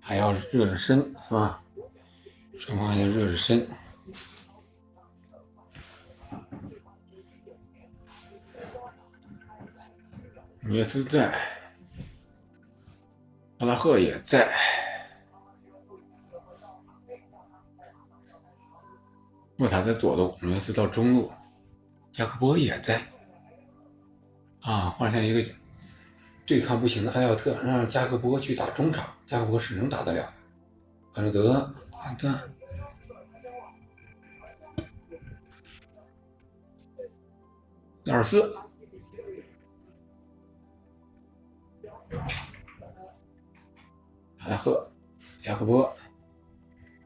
还要热热身，是吧？双方要热热身。约斯在，阿拉赫也在，莫塔在左路，约斯到中路，加克波也在。啊，换下一个。对抗不行的埃奥特，让加克波去打中场，加克波是能打得了的。范德德，判断。纳尔斯，阿赫，加克波，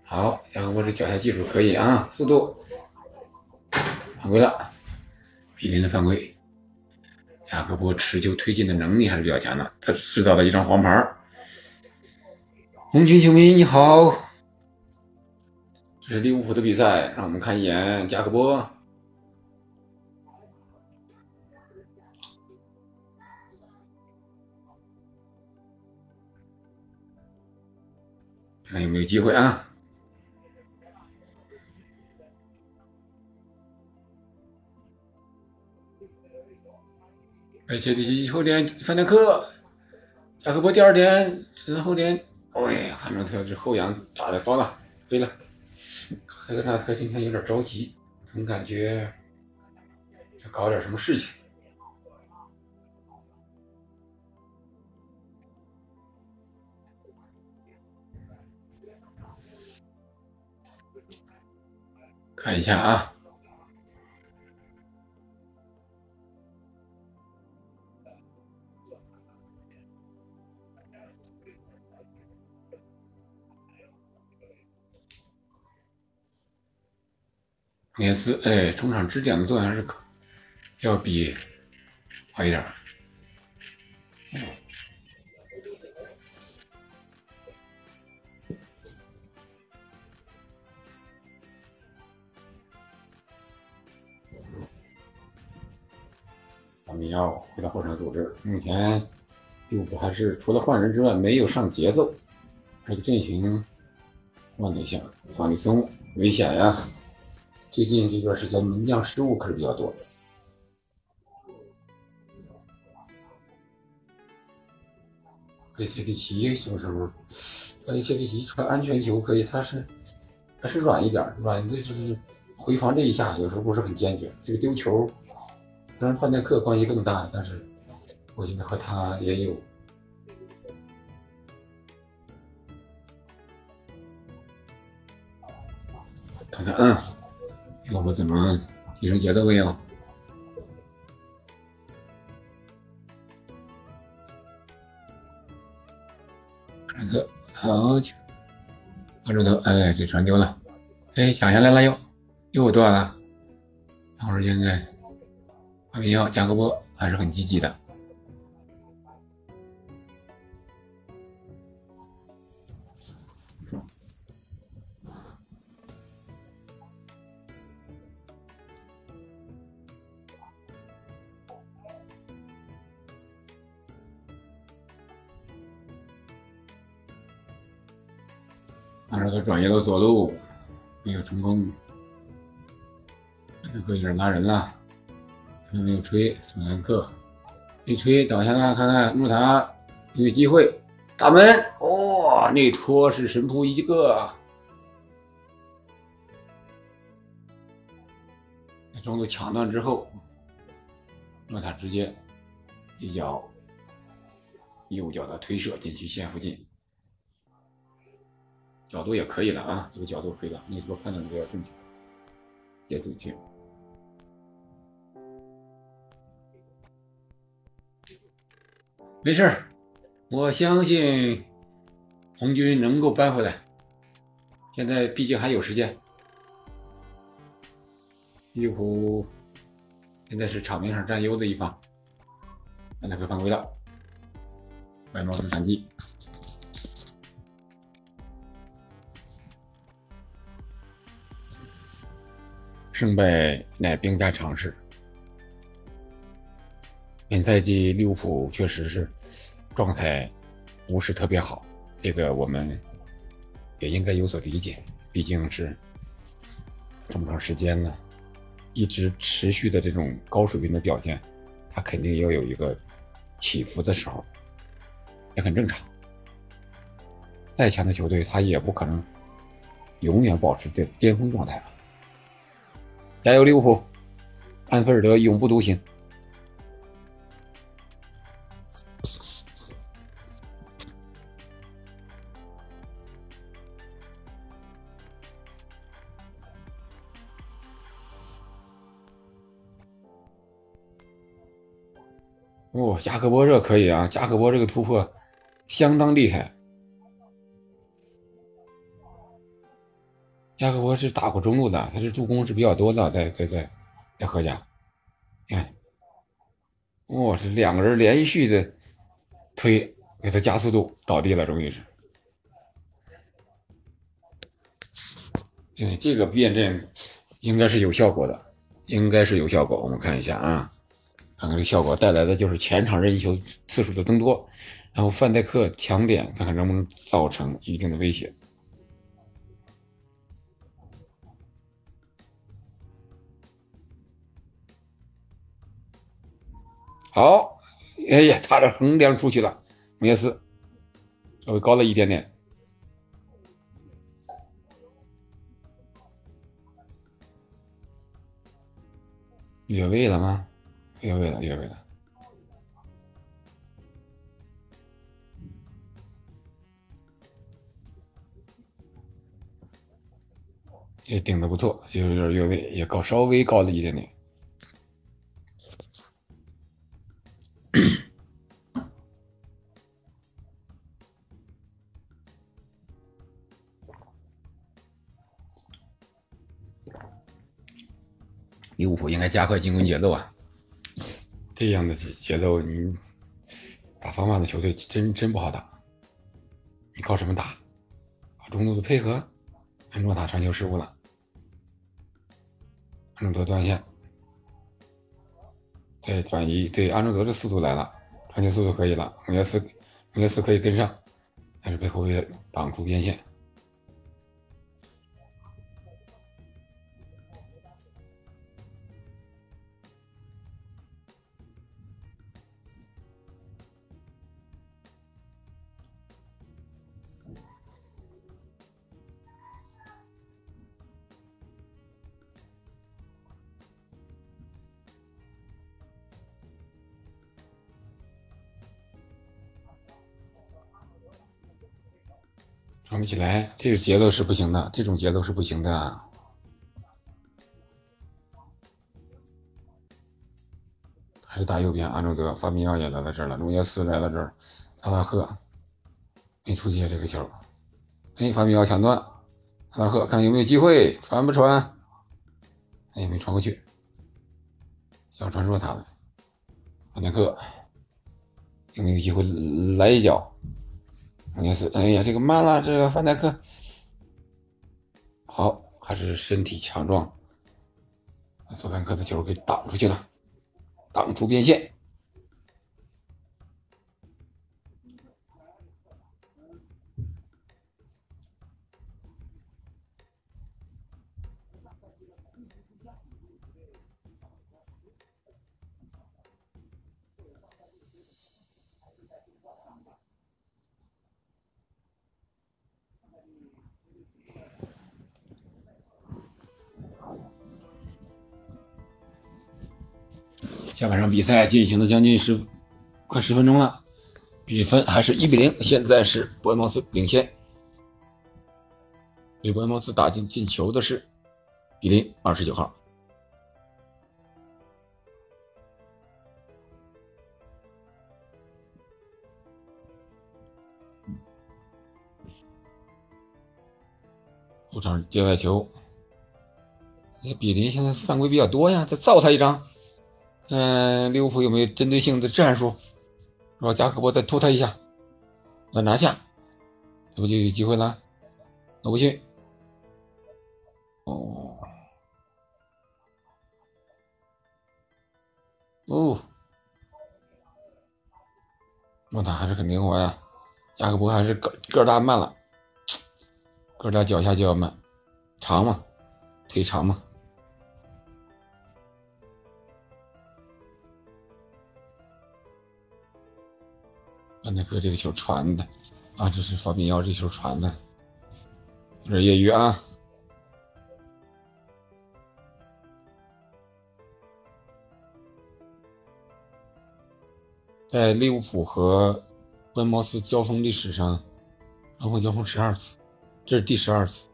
好，加克波这脚下技术可以啊，速度，犯规了，比林的犯规。加克波持球推进的能力还是比较强的，他制造了一张黄牌。红军球迷你好，这是利物浦的比赛，让我们看一眼加克波，看有没有机会啊。而且第后点范德克，加克波第二点，然后点，哎呀，看着他这后仰打的高了，飞了。凯格纳特今天有点着急，总感觉要搞点什么事情。看一下啊。也是，哎，中场支点的作用还是可，要比好一点。咱们要回到后场组织。目前利物浦还是除了换人之外，没有上节奏。这个阵型换了一下，马里松危险呀！最近这段时间门将失误可是比较多，而且这奇有时候，而且这奇传安全球可以，他是他是软一点，软的就是回防这一下有时候不是很坚决。这个丢球，跟范戴克关系更大，但是我觉得和他也有，看看啊。要不怎么提升节奏没有？看这好球，看这头，哎，这传丢了，哎，抢下来了又，又断了。然后现在，阿米奥加个波，还是很积极的。按照他转移到左路，没有成功。那个有点拉人了，还没有吹，索兰克一吹倒下了，看看木塔有机会，大门哦，那托是神扑一个，中路抢断之后，诺塔直接一脚右脚的推射禁区线附近。角度也可以了啊，这个角度可以了，那波判断比较正确，也准确。没事我相信红军能够扳回来。现在毕竟还有时间。利物浦现在是场面上占优的一方，现在可犯规了，白帽子反击。胜败乃兵家常事。本赛季利物浦确实是状态不是特别好，这个我们也应该有所理解。毕竟是这么长时间了，一直持续的这种高水平的表现，他肯定要有一个起伏的时候，也很正常。再强的球队，他也不可能永远保持在巅峰状态吧。加油，利物浦！安菲尔德永不独行。哦，加克波这可以啊！加克波这个突破相当厉害。加克波是打过中路的，他是助攻是比较多的，在在在在合家，你看，哦，是两个人连续的推，给他加速度，倒地了，终于是。嗯，这个变阵应该是有效果的，应该是有效果。我们看一下啊，看看这效果带来的就是前场任意球次数的增多，然后范戴克抢点，看看能不能造成一定的威胁。好，哎呀，差点横梁出去了，没事稍微高了一点点，越位了吗？越位了，越位了，也顶的不错，就是有点越位，也高，稍微高了一点点。利物浦应该加快进攻节奏啊！这样的节节奏，你打方法的球队真真不好打。你靠什么打？靠中路的配合？安诺塔传球失误了，安诺德断线，再转移，对，安卓德的速度来了，传球速度可以了，姆耶斯，姆耶斯可以跟上，但是被后卫挡住边线。不起来，这个节奏是不行的，这种节奏是不行的。还是打右边，安诺德、法比奥也来到这儿了，努涅斯来到这儿，萨拉赫没出接这个球。哎，法比奥抢断，萨拉赫看有没有机会传不传？哎，没传过去，想传出他了。范戴克有没有机会来一脚？应是，哎呀，这个慢了，这个范戴克好，还是身体强壮，把佐坎克的球给挡出去了，挡出边线。下半场比赛进行了将近十快十分钟了，比分还是一比零，现在是伯恩茅斯领先。被伯恩茅斯打进进球的是比林，二十九号。后场界外球，那比林现在犯规比较多呀，再造他一张。嗯，利物浦有没有针对性的战术？是吧？加克波再突他一下，把拿下，这不就有机会了？罗伯逊，哦，哦，莫塔还是很灵活呀，加克波还是个个大慢了，个大脚下就要慢，长嘛，腿长嘛。范戴克这个球传的啊，这是法比奥这球传的，有点业余啊。在利物浦和温茅斯交锋历史上，双方交锋十二次，这是第十二次。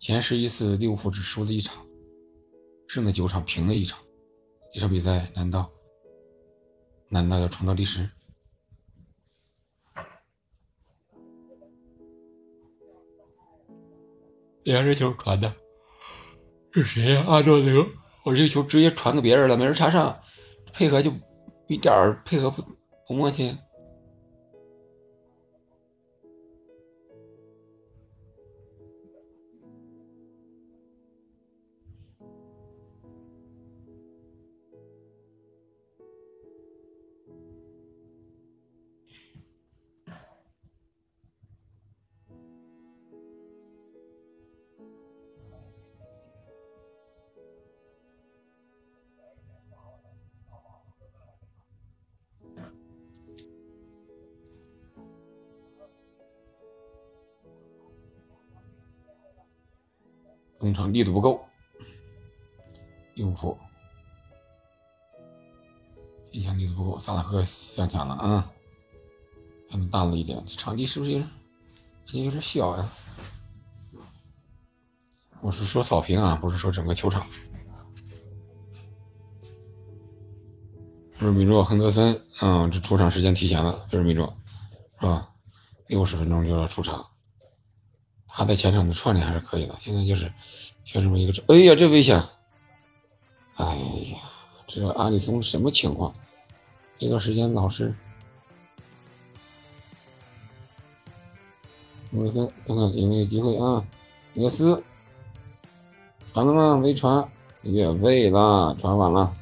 前十一次利物浦只输了一场，剩的九场平了一场。这场比赛难道难道要创造历史？连着球传的是谁呀？阿诺德！我这球直接传给别人了，没人插上，配合就一点配合不不默契。中场力度不够，利物浦，今天力度不够，萨拉赫向前了啊，还能大了一点。这场地是不是有点有点小呀？我是说草坪啊，不是说整个球场。菲尔米诺、亨德森，嗯，这出场时间提前了。菲尔米诺是吧？六十分钟就要出场。他在前场的串联还是可以的，现在就是缺这么一个。哎呀，这危险！哎呀，这阿里松什么情况？这段时间老是……穆尔森，看看有没有机会啊？罗斯传了吗？没传，越位了，传晚了。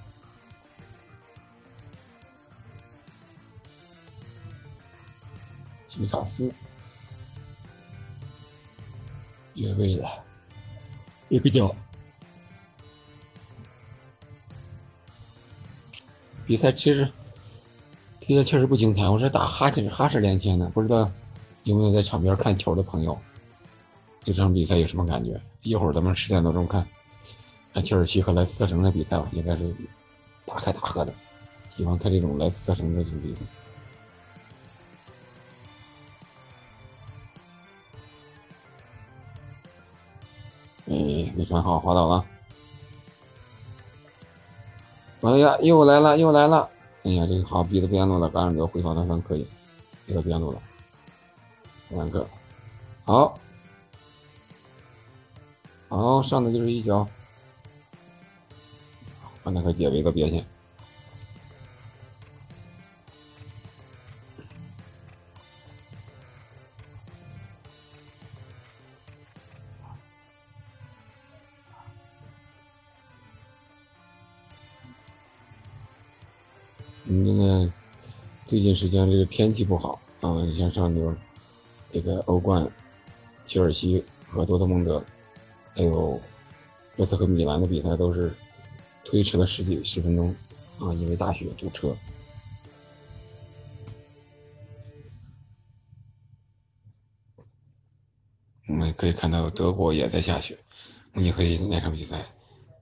吉米卡斯。越位了，一个脚。比赛其实踢的确实不精彩，我是打哈欠哈士连天的，不知道有没有在场边看球的朋友，这场比赛有什么感觉？一会儿咱们十点多钟看，看切尔西和莱斯特城的比赛吧，应该是大开大合的，喜欢看这种莱斯特城的这种比赛。哎，没传好，滑倒了。哎呀，又来了，又来了！哎呀，这个好，逼的边路了，感染者回防的算可以，逼到边路了。两个，好，好，上的就是一脚，把那个解围到边线。嗯，那最近时间这个天气不好啊，你像上轮这个欧冠，切尔西和多特蒙德，还有热刺和米兰的比赛都是推迟了十几十分钟啊，因为大雪堵车。我们可以看到德国也在下雪，慕尼黑那场比赛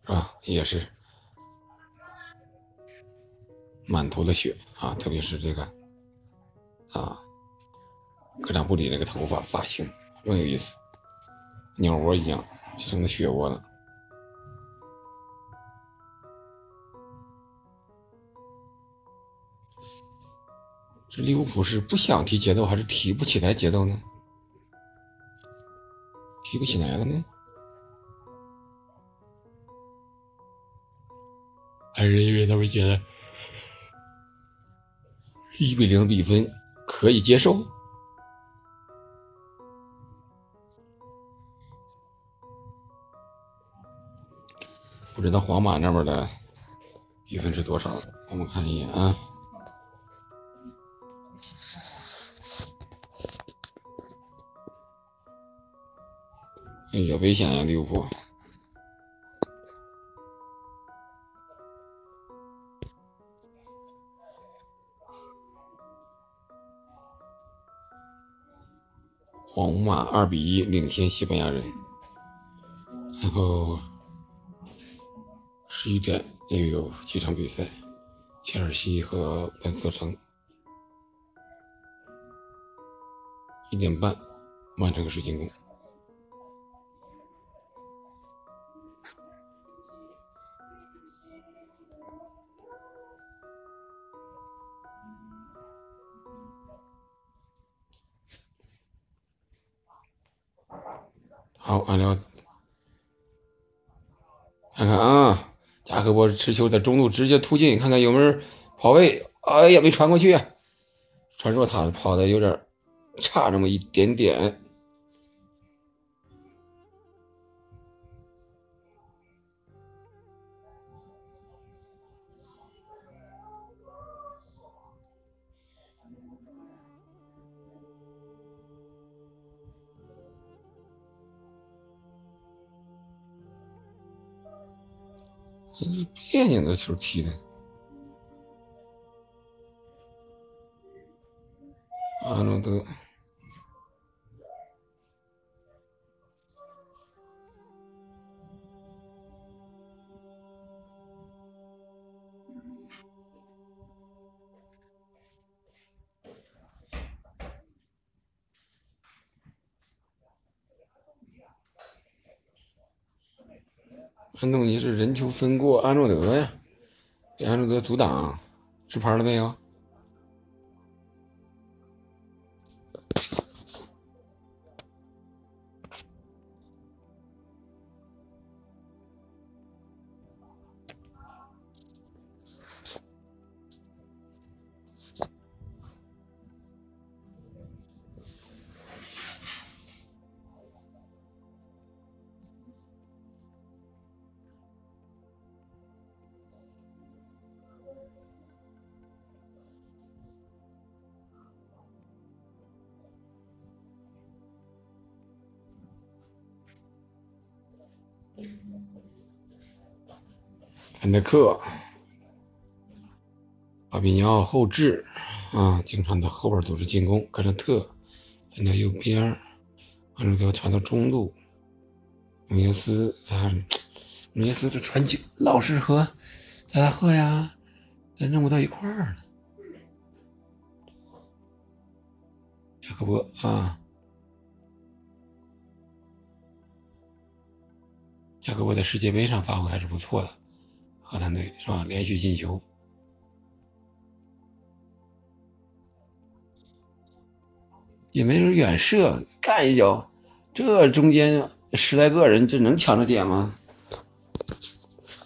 是吧？也是满头的血啊，特别是这个啊，科长布里那个头发发型更有意思，鸟窝一样，生的血窝了。这利物浦是不想提节奏，还是提不起来节奏呢？提不起来了呢，还是因为他们觉得一比零比分可以接受？不知道皇马那边的比分是多少？我们看一眼啊。哎呀，危险呀，利物浦！皇马二比一领先西班牙人，然后十一点又有几场比赛，切尔西和莱斯城，一点半曼城水晶宫。好，完了，看看啊，加克波持球在中路直接突进，看看有没有人跑位。哎呀，没传过去，传错他跑的有点差那么一点点。这是别扭的球踢的，阿诺德，安东尼是人球分过安诺德呀，给安诺德阻挡，吃牌了没有？范德克，巴比尼奥后置啊，经常在后边组织进攻。格兰特分到右边，完了给我传到中路。努涅斯，他努涅斯这传球老是和萨拉赫呀，弄不到一块儿呢。雅各伯啊。雅各伯在世界杯上发挥还是不错的，荷兰队是吧？连续进球，也没人远射，干一脚，这中间十来个人，这能抢着点吗？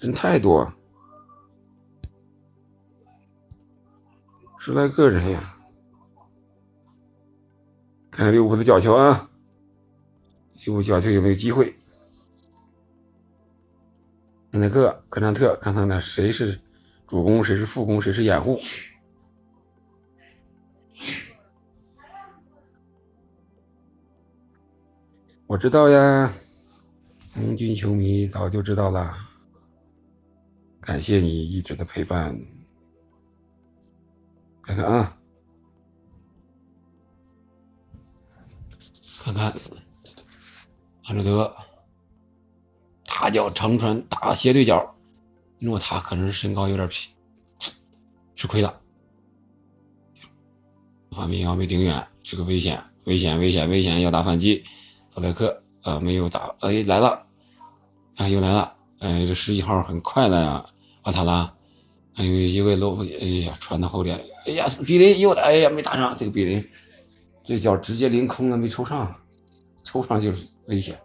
人太多，十来个人呀！看看利物浦的角球啊，利物浦角球有没有机会？那个格兰特，看看那谁是主攻，谁是副攻，谁是掩护。我知道呀，红军球迷早就知道了。感谢你一直的陪伴。看看啊，看看安德德，他叫长传打斜对角，诺塔可能是身高有点吃亏了。范明阳被顶远，这个危险，危险，危险，危险，要打反击。索莱克啊，没有打，哎，来了，啊，又来了，哎，这十一号很快的呀，阿塔拉，还有一位罗，哎呀，传到后点，哎呀，比林又来，哎呀，没打上，这个比林，这脚直接凌空了，没抽上，抽上就是危险。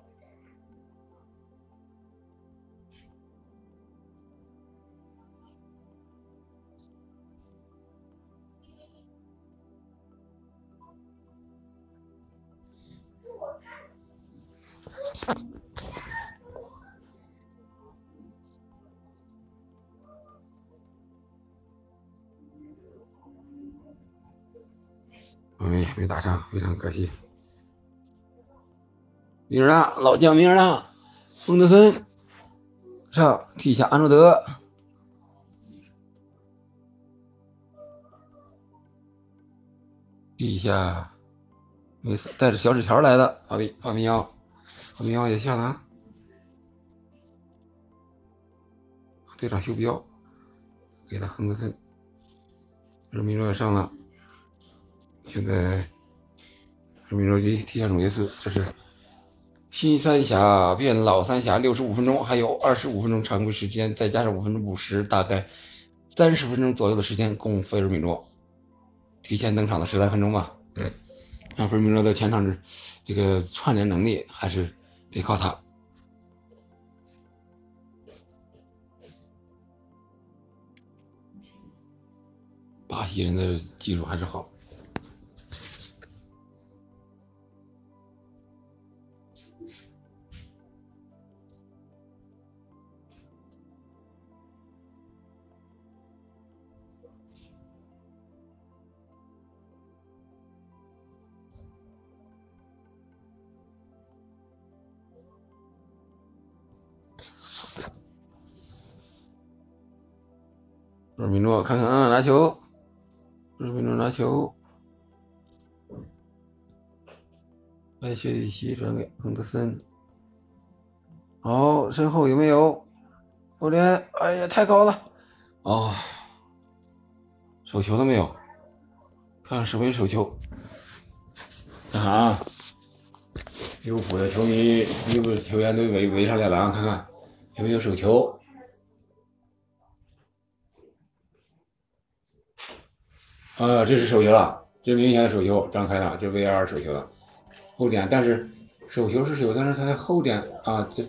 哎，没打上，非常可惜。米尔纳，老将米尔纳，冯德森上替下安卓德，替一下，没事，带着小纸条来的，阿比法明耀，法明耀也下了。队长修标，给他亨德森，人民若上了。现在，明着急提前总决赛，这是新三峡变老三峡，六十五分钟，还有二十五分钟常规时间，再加上五分钟补时，大概三十分钟左右的时间供菲尔米诺提前登场的十来分钟吧。嗯，让菲尔米诺的前场这这个串联能力还是得靠他。巴西人的技术还是好。罗米诺，看看啊，拿球，罗米诺拿球，艾切里奇转给亨德森，好，身后有没有？后点，哎呀，太高了，哦，手球了没有？看看是否有手球。看看啊，利物浦的球迷、利物浦球员都围围上来了啊，看看有没有手球。啊，这是手球了，这明显的手球张开了，这 VR 手球了，后点，但是手球是手球，但是它的后点啊，这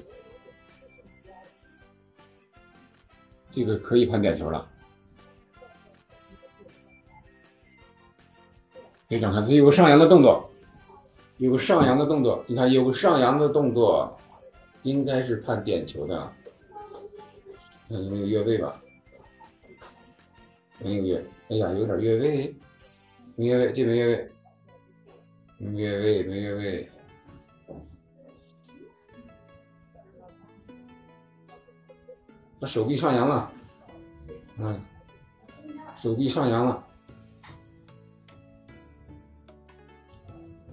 这个可以判点球了。非常看，这有个上扬的动作，有个上扬的动作，你看有个上扬的动作，应该是判点球的。看有没有越位吧？没有越。哎呀，有点越位，没越位，这没越位，没越位，没越位。他手臂上扬了，嗯，手臂上扬了。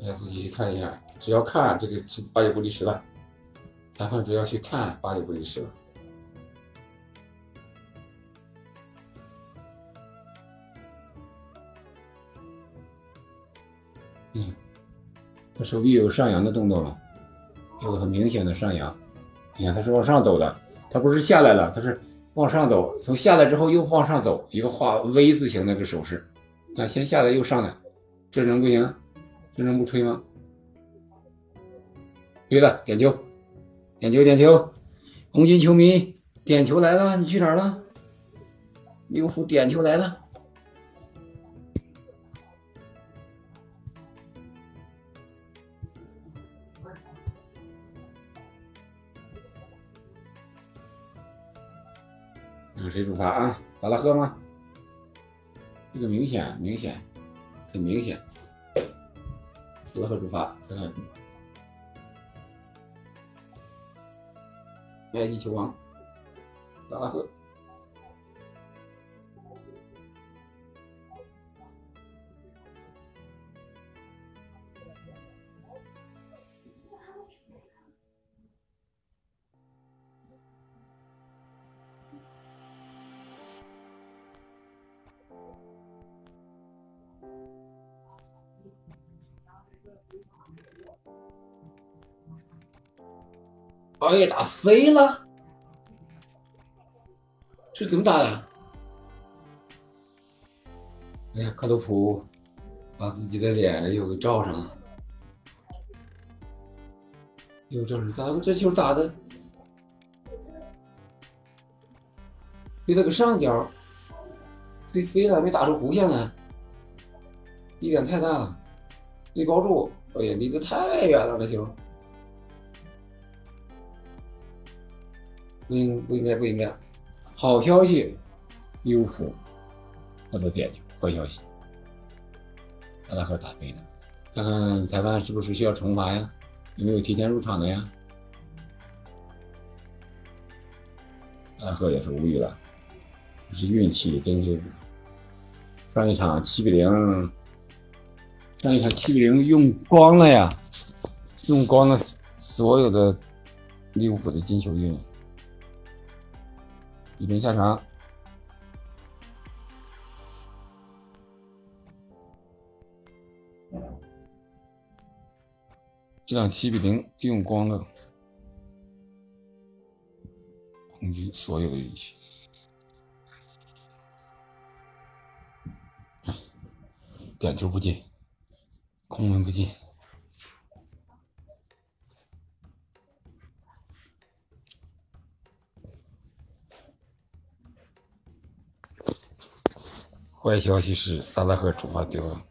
哎自己去看一下，只要看这个八九不离十了。裁判只要去看八九不离十了。手臂有上扬的动作吗？有很明显的上扬。你看，他是往上走的，他不是下来了，他是往上走。从下来之后又往上走，一个画 V 字形那个手势。看，先下来又上来，这能不行？这能不吹吗？对了，点球，点球，点球！红军球迷，点球来了，你去哪儿了？利物浦点球来了。看谁出发啊？达拉赫吗？这个明显，明显，很明显。萨拉赫主罚，看看。埃及球王，达拉赫。哎，打飞了！这怎么打的？哎呀，克洛普把自己的脸又给罩上了，又罩上，咋这球打的？飞了个上角，飞飞了，没打出弧线来，力量太大了，没包住。哎呀，离得太远了，这球。不应不应该不应该，好消息，利物浦获得点球。坏消息，阿拉赫打飞的，看看裁判是不是需要惩罚呀？有没有提前入场的呀？阿拉赫也是无语了，这是运气，真是上一场七比零，上一场七比零用光了呀，用光了所有的利物浦的金球运。比零下场，一场七比零用光了空军所有的运气，点球不进，空门不进。坏消息是萨拉赫主罚丢了。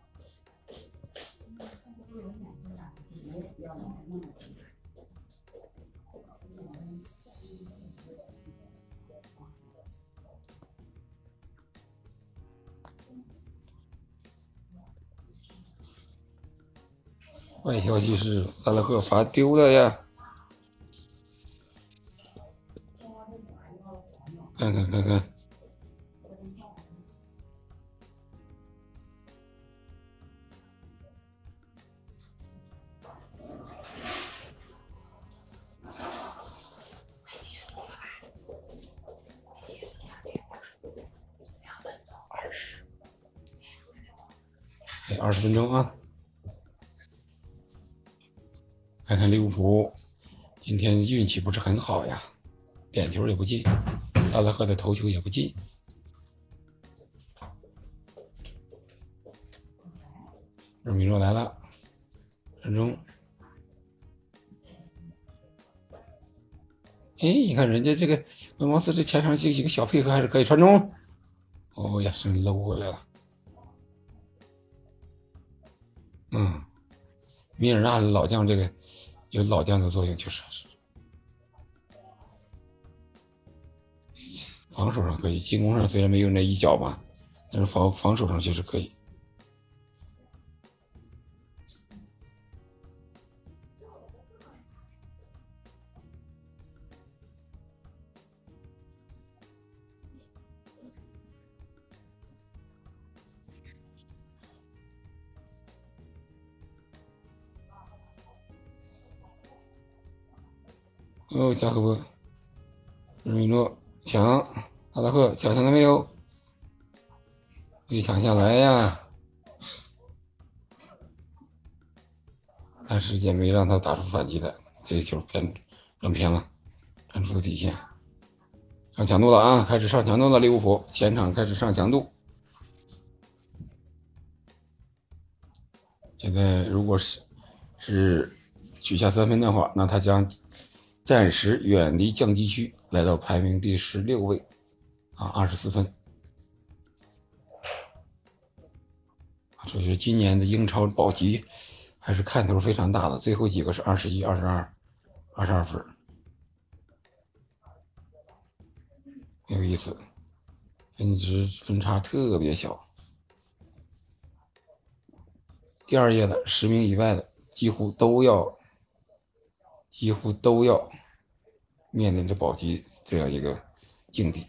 坏消息是萨拉赫罚丢了呀！看看看看。二十分钟啊！看看利物浦今天运气不是很好呀，点球也不进，萨拉赫的头球也不进。热米诺来了，传中。哎，你看人家这个文王斯这前场几几个小配合还是可以传中。哦呀，是搂回来了。嗯，米尔纳老将这个有老将的作用，确实是。防守上可以，进攻上虽然没有那一脚吧，但是防防守上确实可以。哦，加赫波，米诺抢，阿拉赫抢下来没有？没抢下来呀！但是也没让他打出反击来，这个球偏转偏了，传出了底线，上强度了啊！开始上强度了，利物浦前场开始上强度。现在如果是是取下三分的话，那他将。暂时远离降级区，来到排名第十六位，啊，二十四分。所以说，今年的英超保级还是看头非常大的。最后几个是二十一、二十二、二十二分，有意思。分值分差特别小。第二页的十名以外的几乎都要，几乎都要面临着保级这样一个境地。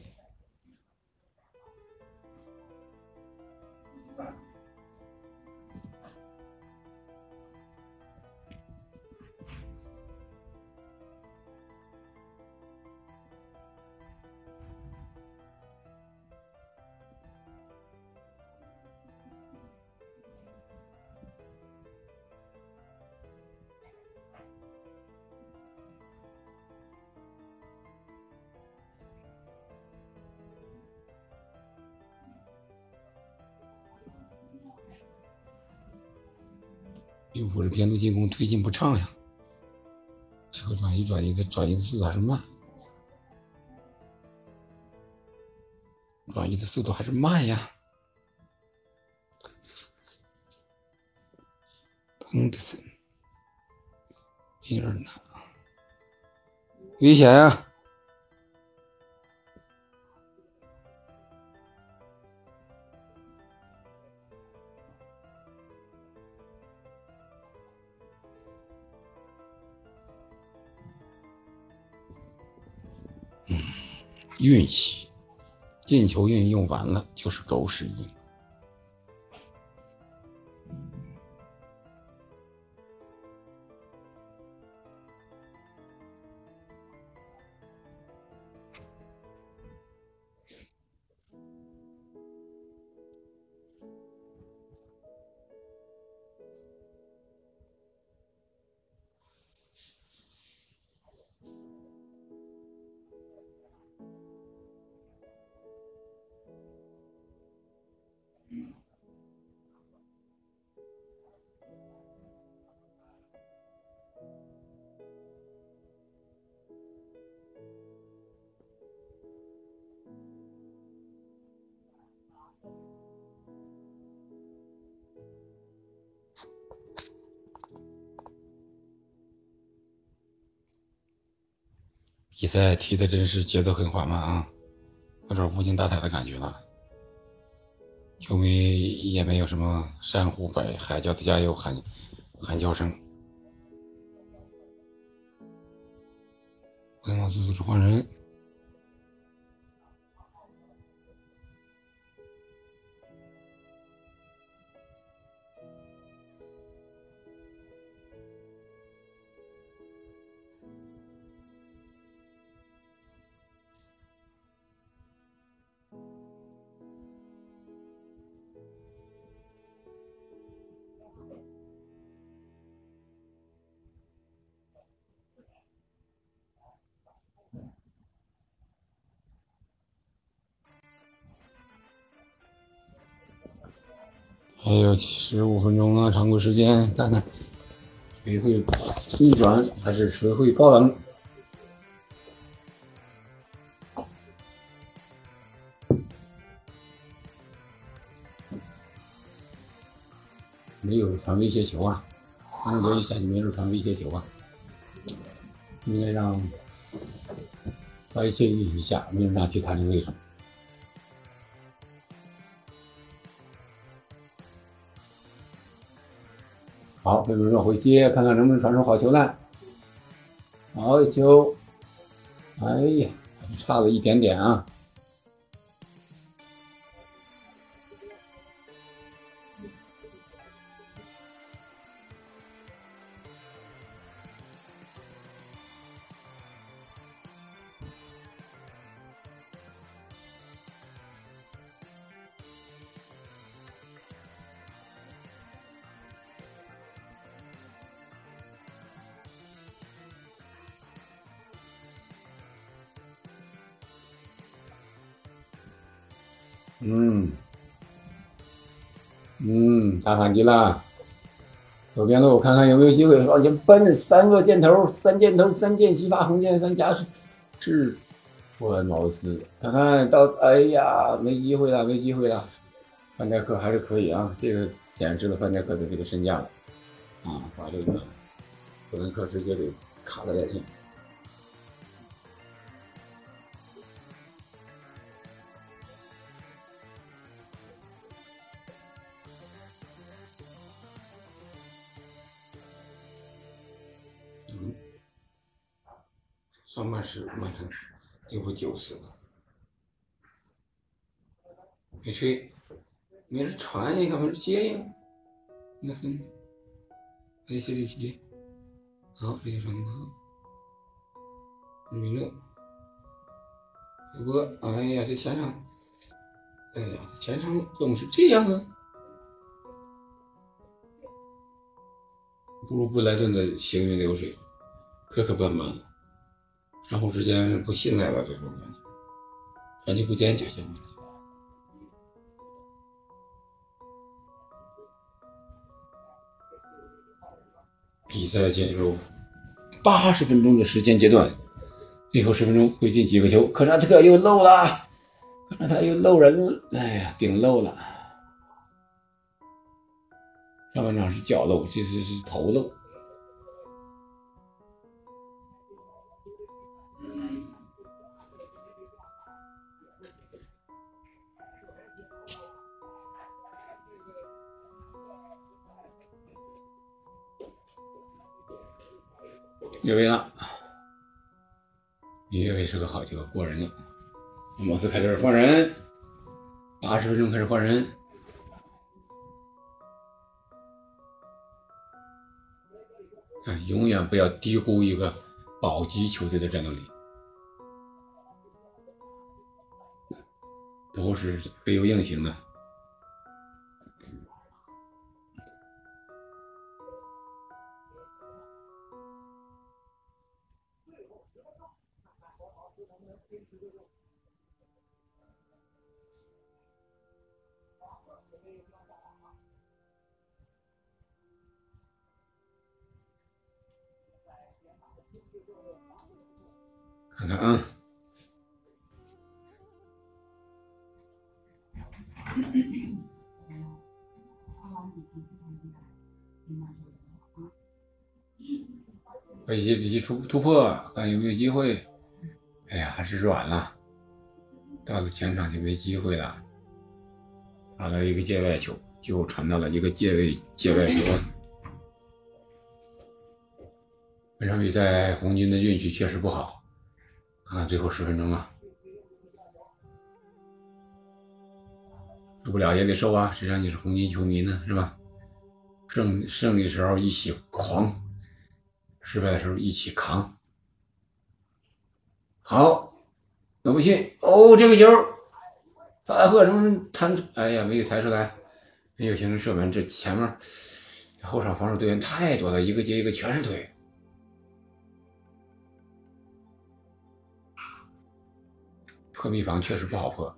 利物浦的边路进攻推进不畅呀，来回转移转移的转移的速度还是慢，转移的速度还是慢呀。亨德森，米尔纳，危险啊！运气，进球运用完了就是狗屎运。比赛踢的真是节奏很缓慢啊，有点无精打采的感觉了。球迷也没有什么山呼百海叫的加油喊喊叫声。本老师组织换人。有十五分钟啊，常规时间，看看谁会逆转还是谁会爆冷？没有传威胁球啊，安德一下就没人传威胁球啊，应该让白切一下，没人让去他这个位置。好，飞轮绕回接，看看能不能传出好球来。好球！哎呀，差了一点点啊。打反击了，右边路看看有没有机会往前奔，三个箭头，三箭头，三箭齐发，红箭三加是是霍恩茅斯，看看到，哎呀，没机会了，没机会了，范戴克还是可以啊，这个显示了范戴克的这个身价了，啊，把这个霍恩克直接给卡了在线。上半时完成，又不九次，没吹，没人传呀，没人接呀，那分，哎，谢谢谢，好，这些传的不错，没乐，不过，哎呀，这前场，哎呀，前场总是这样啊。不如布莱顿的行云流水，磕磕绊绊，相互之间不信赖了，这种感觉，传球不坚决，相互之间。比赛进入八十分钟的时间阶段，最后十分钟会进几个球？科扎特又漏了，科扎特又漏人，哎呀，顶漏了。上半场是脚漏，这次是头漏。越位了，越位是个好球，过人了。马斯开始换人，八十分钟开始换人。啊，永远不要低估一个保级球队的战斗力，都是背有硬型的。看看啊，被杰里突突破，看有没有机会。哎呀，还是软了，到了前场就没机会了。打了一个界外球，就传到了一个界位界外球。本场比赛红军的运气确实不好，看最后十分钟啊，受不了也得受啊，谁让你是红军球迷呢，是吧？胜胜利时候一起狂，失败的时候一起扛。好，罗不信哦，这个球，萨拉赫怎么弹出？哎呀，没有抬出来，没有形成射门。这前面后场防守队员太多了，一个接一个全是腿。破密房确实不好破，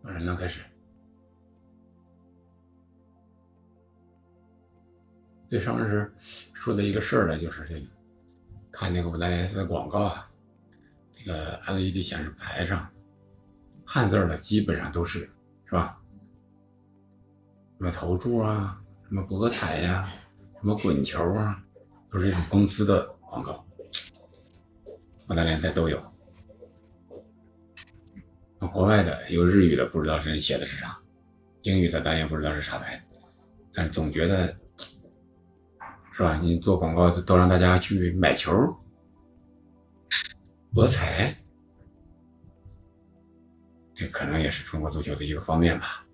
马上开始。对上次说的一个事儿呢，就是这个，看那个五代 S 的广告啊，这个 LED 显示牌上。汉字的基本上都是，是吧？什么投注啊，什么博彩呀，什么滚球啊，都是这种公司的广告。各大联赛都有。国外的有日语的，不知道是写的是啥；英语的咱也不知道是啥牌子，但总觉得，是吧？你做广告都让大家去买球、博彩。这可能也是中国足球的一个方面吧。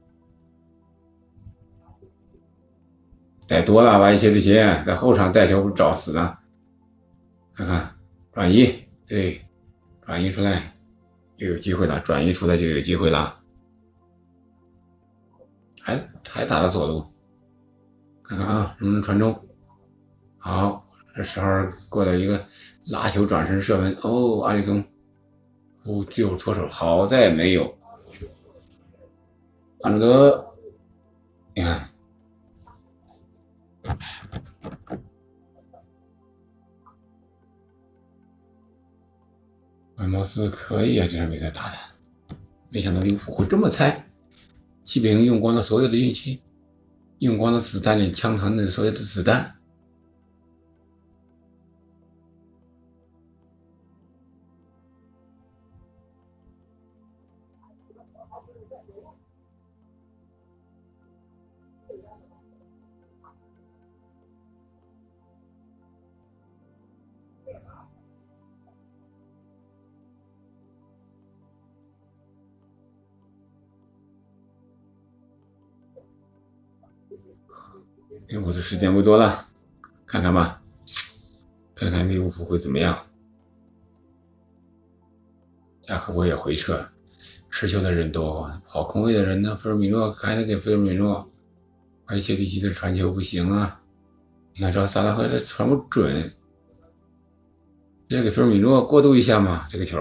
带多了，完一些这些在后场带球不找死呢？看看转移，对，转移出来就有机会了，转移出来就有机会了。还还打到左路，看看啊，能不能传中？好，这时候过来一个拉球转身射门，哦，阿里松。不就脱手，好在没有。安德德，你看，埃莫斯可以啊，这场比赛打的，没想到利物浦会这么菜。骑兵用光了所有的运气，用光了子弹里枪膛的所有的子弹。利物浦的时间不多了，看看吧，看看利物浦会怎么样。加克波也回撤，持球的人多，跑空位的人呢？菲尔米诺还得给菲尔米诺，而且里奇的传球不行啊！你看这萨拉赫这传不准，要给菲尔米诺过渡一下嘛？这个球，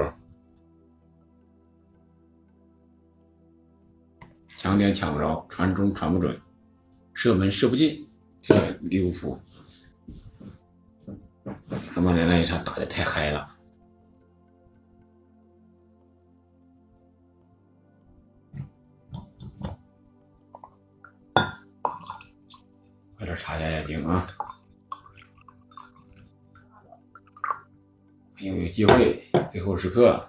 抢点抢不着，传中传不准，射门射不进。这利物浦，他们连那一场打的太嗨了。快点查压压惊啊！还有有机会，最后时刻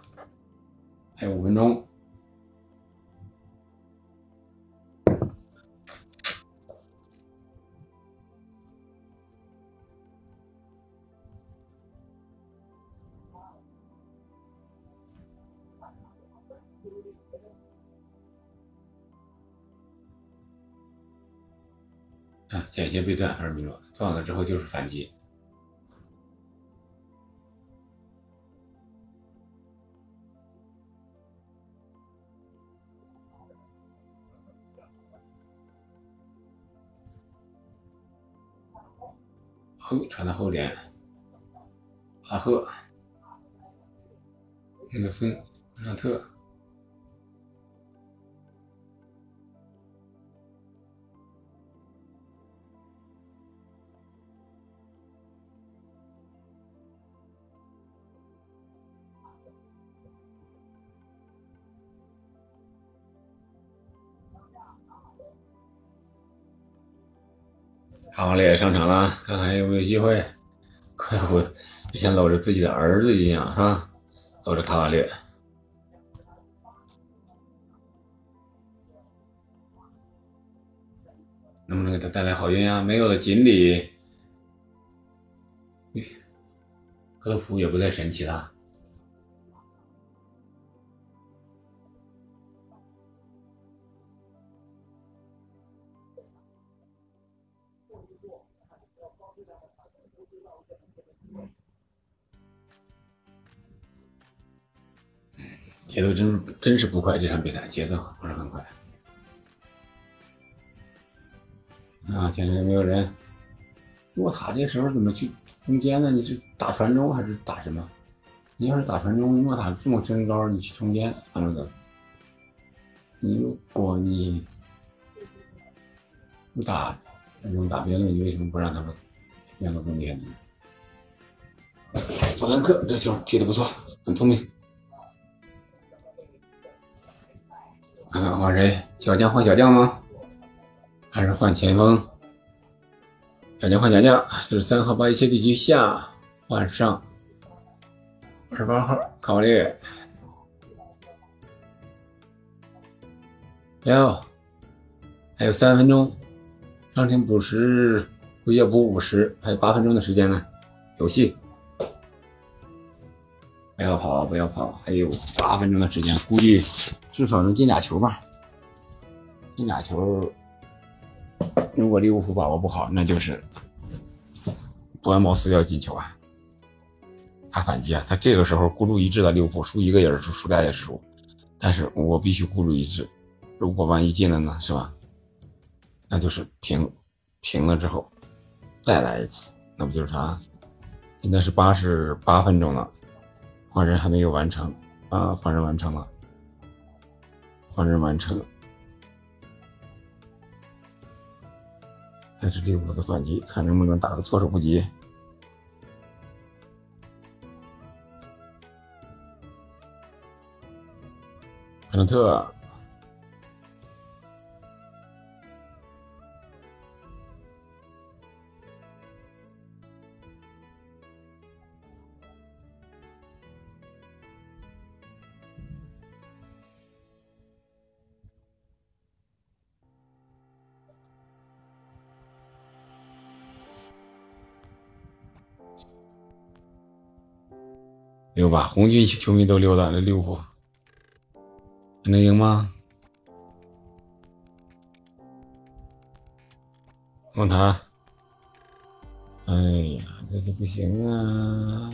还有五分钟。啊，间歇被断还是米诺断了之后就是反击。后传到后点，阿赫，那个芬让特。卡瓦列上场了，看看还有没有机会。快活，就像搂着自己的儿子一样，是吧？搂着卡瓦列，能不能给他带来好运啊？没有了锦鲤，克洛普也不再神奇了。节奏真真是不快，这场比赛节奏不是很快。啊，前面没有人。诺塔这时候怎么去中间呢？你是打传中还是打什么？你要是打传中，诺塔这么身高，你去中间，安德的。你如果你不打那种打边路，你为什么不让他们两个中间呢？佐兰克这球踢的不错，很聪明。看看换谁？小将换小将吗？还是换前锋？小将换小将，是三号巴伊切蒂奇下换上二十八号卡瓦列。要还有三分钟，上庭补时不要补五十，还有八分钟的时间呢，有戏。不要跑，不要跑，还有八分钟的时间，估计至少能进俩球吧。进俩球，如果利物浦把握不好，那就是伯恩茅斯要进球啊。他反击啊，他这个时候孤注一掷的利物浦输一个也是输，输俩也是输。但是我必须孤注一掷，如果万一进了呢，是吧？那就是平，平了之后再来一次，那不就是啥？现在是八十八分钟了。换人还没有完成啊！换人完成了，换人完成，还是利物浦的反击，看能不能打个措手不及。凯伦特。溜吧，红军球迷都溜达了，利物浦能赢吗？蒙塔，哎呀，这就不行啊，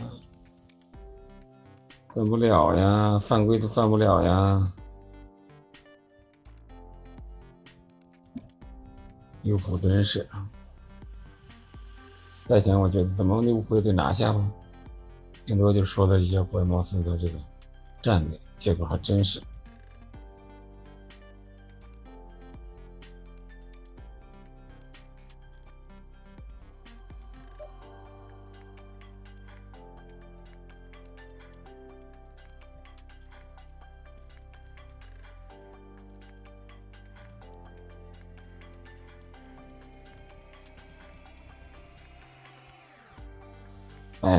犯不了呀，犯规都犯不了呀。利物浦真是啊！赛前我觉得怎么利物浦也得拿下吧，顶多就说了一下伯恩茅斯的这个战略，结果还真是。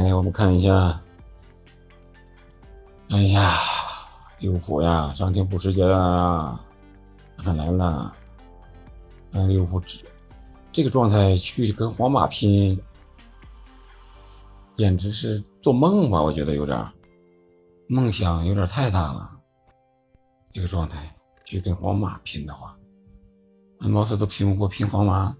来，我们看一下。哎呀，利物浦呀，伤停补时节了，马上来了。哎，利物浦这个状态去跟皇马拼，简直是做梦吧？我觉得有点梦想有点太大了。这个状态去跟皇马拼的话，恩茅斯都拼不过拼皇马。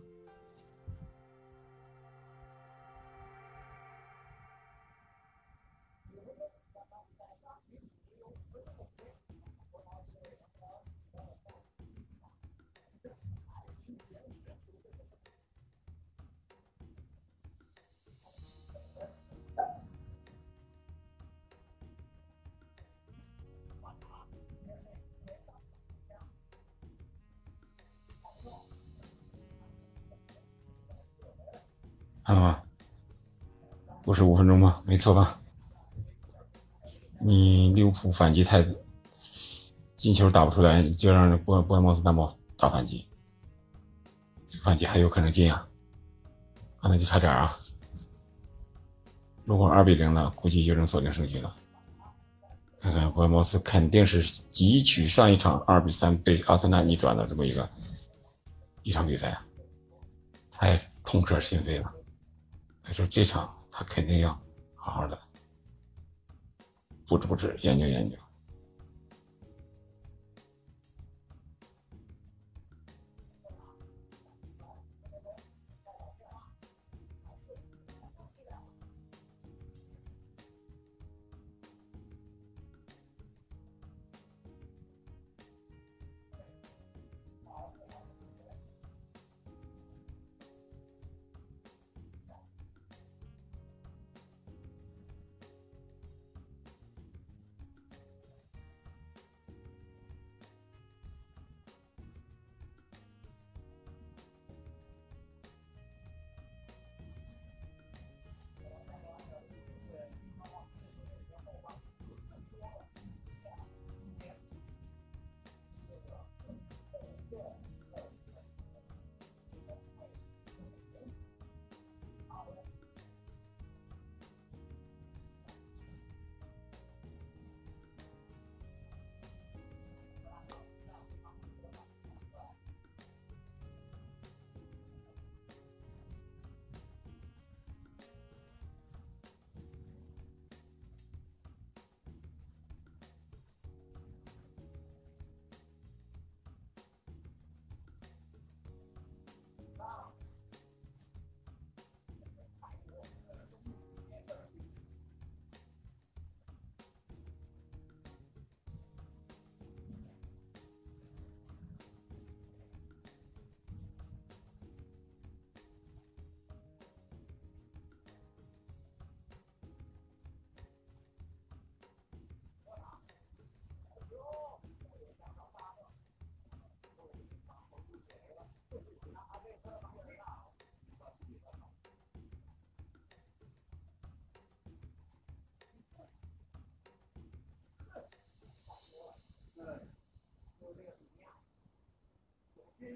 啊，不是五分钟吗？没错吧？你利物浦反击太进球打不出来，就让波波恩茅斯担保打反击，反击还有可能进啊？那就差点啊！如果二比零了，估计就能锁定胜局了。看看波恩茅斯肯定是汲取上一场二比三被阿森纳逆转的这么一个一场比赛，太痛彻心扉了。他说：“这场他肯定要好好的布置布置，研究研究。”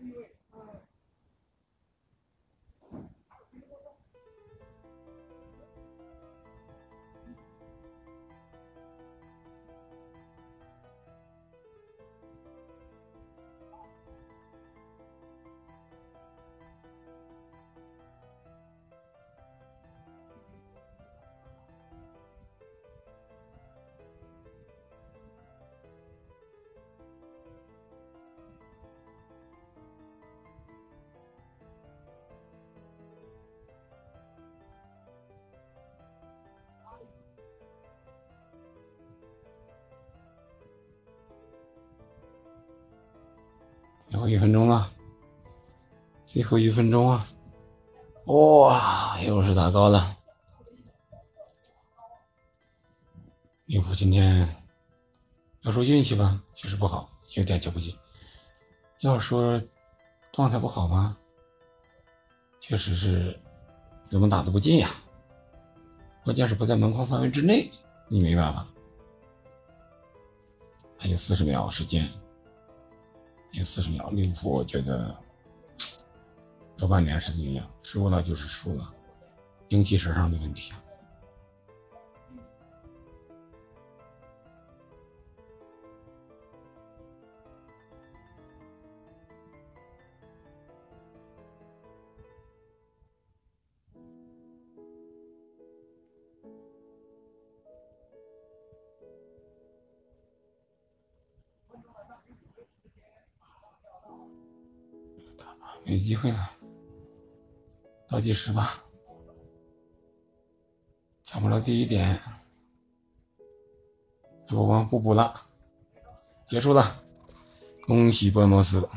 anyway. 后一分钟了，最后一分钟啊！哇，又是打高了。利物浦今天要说运气吧，确实不好，有点球不进；要说状态不好吗？确实是怎么打都不进呀。关键是不在门框范围之内，你没办法。还有四十秒时间，赢四十秒，利物浦我觉得和曼联是一样，输了就是输了，精气神上的问题。机会了，倒计时吧，抢不了第一点，要不我们不补了，结束了，恭喜伯恩茅斯，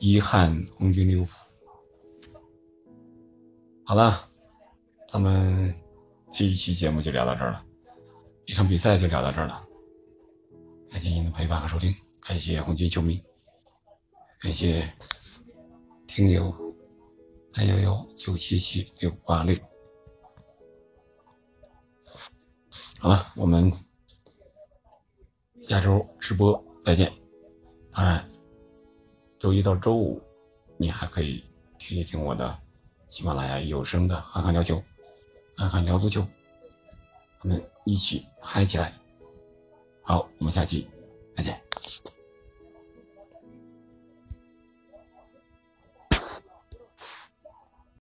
遗憾红军利物浦。好了，咱们这一期节目就聊到这儿了，一场比赛就聊到这儿了，感谢您的陪伴和收听，感谢红军球迷，感谢。听友三幺幺九七七六八六，好了，我们下周直播再见。当然，周一到周五你还可以听一听我的喜马拉雅有声的《憨憨聊球》，憨憨聊足球，我们一起嗨起来。好，我们下期再见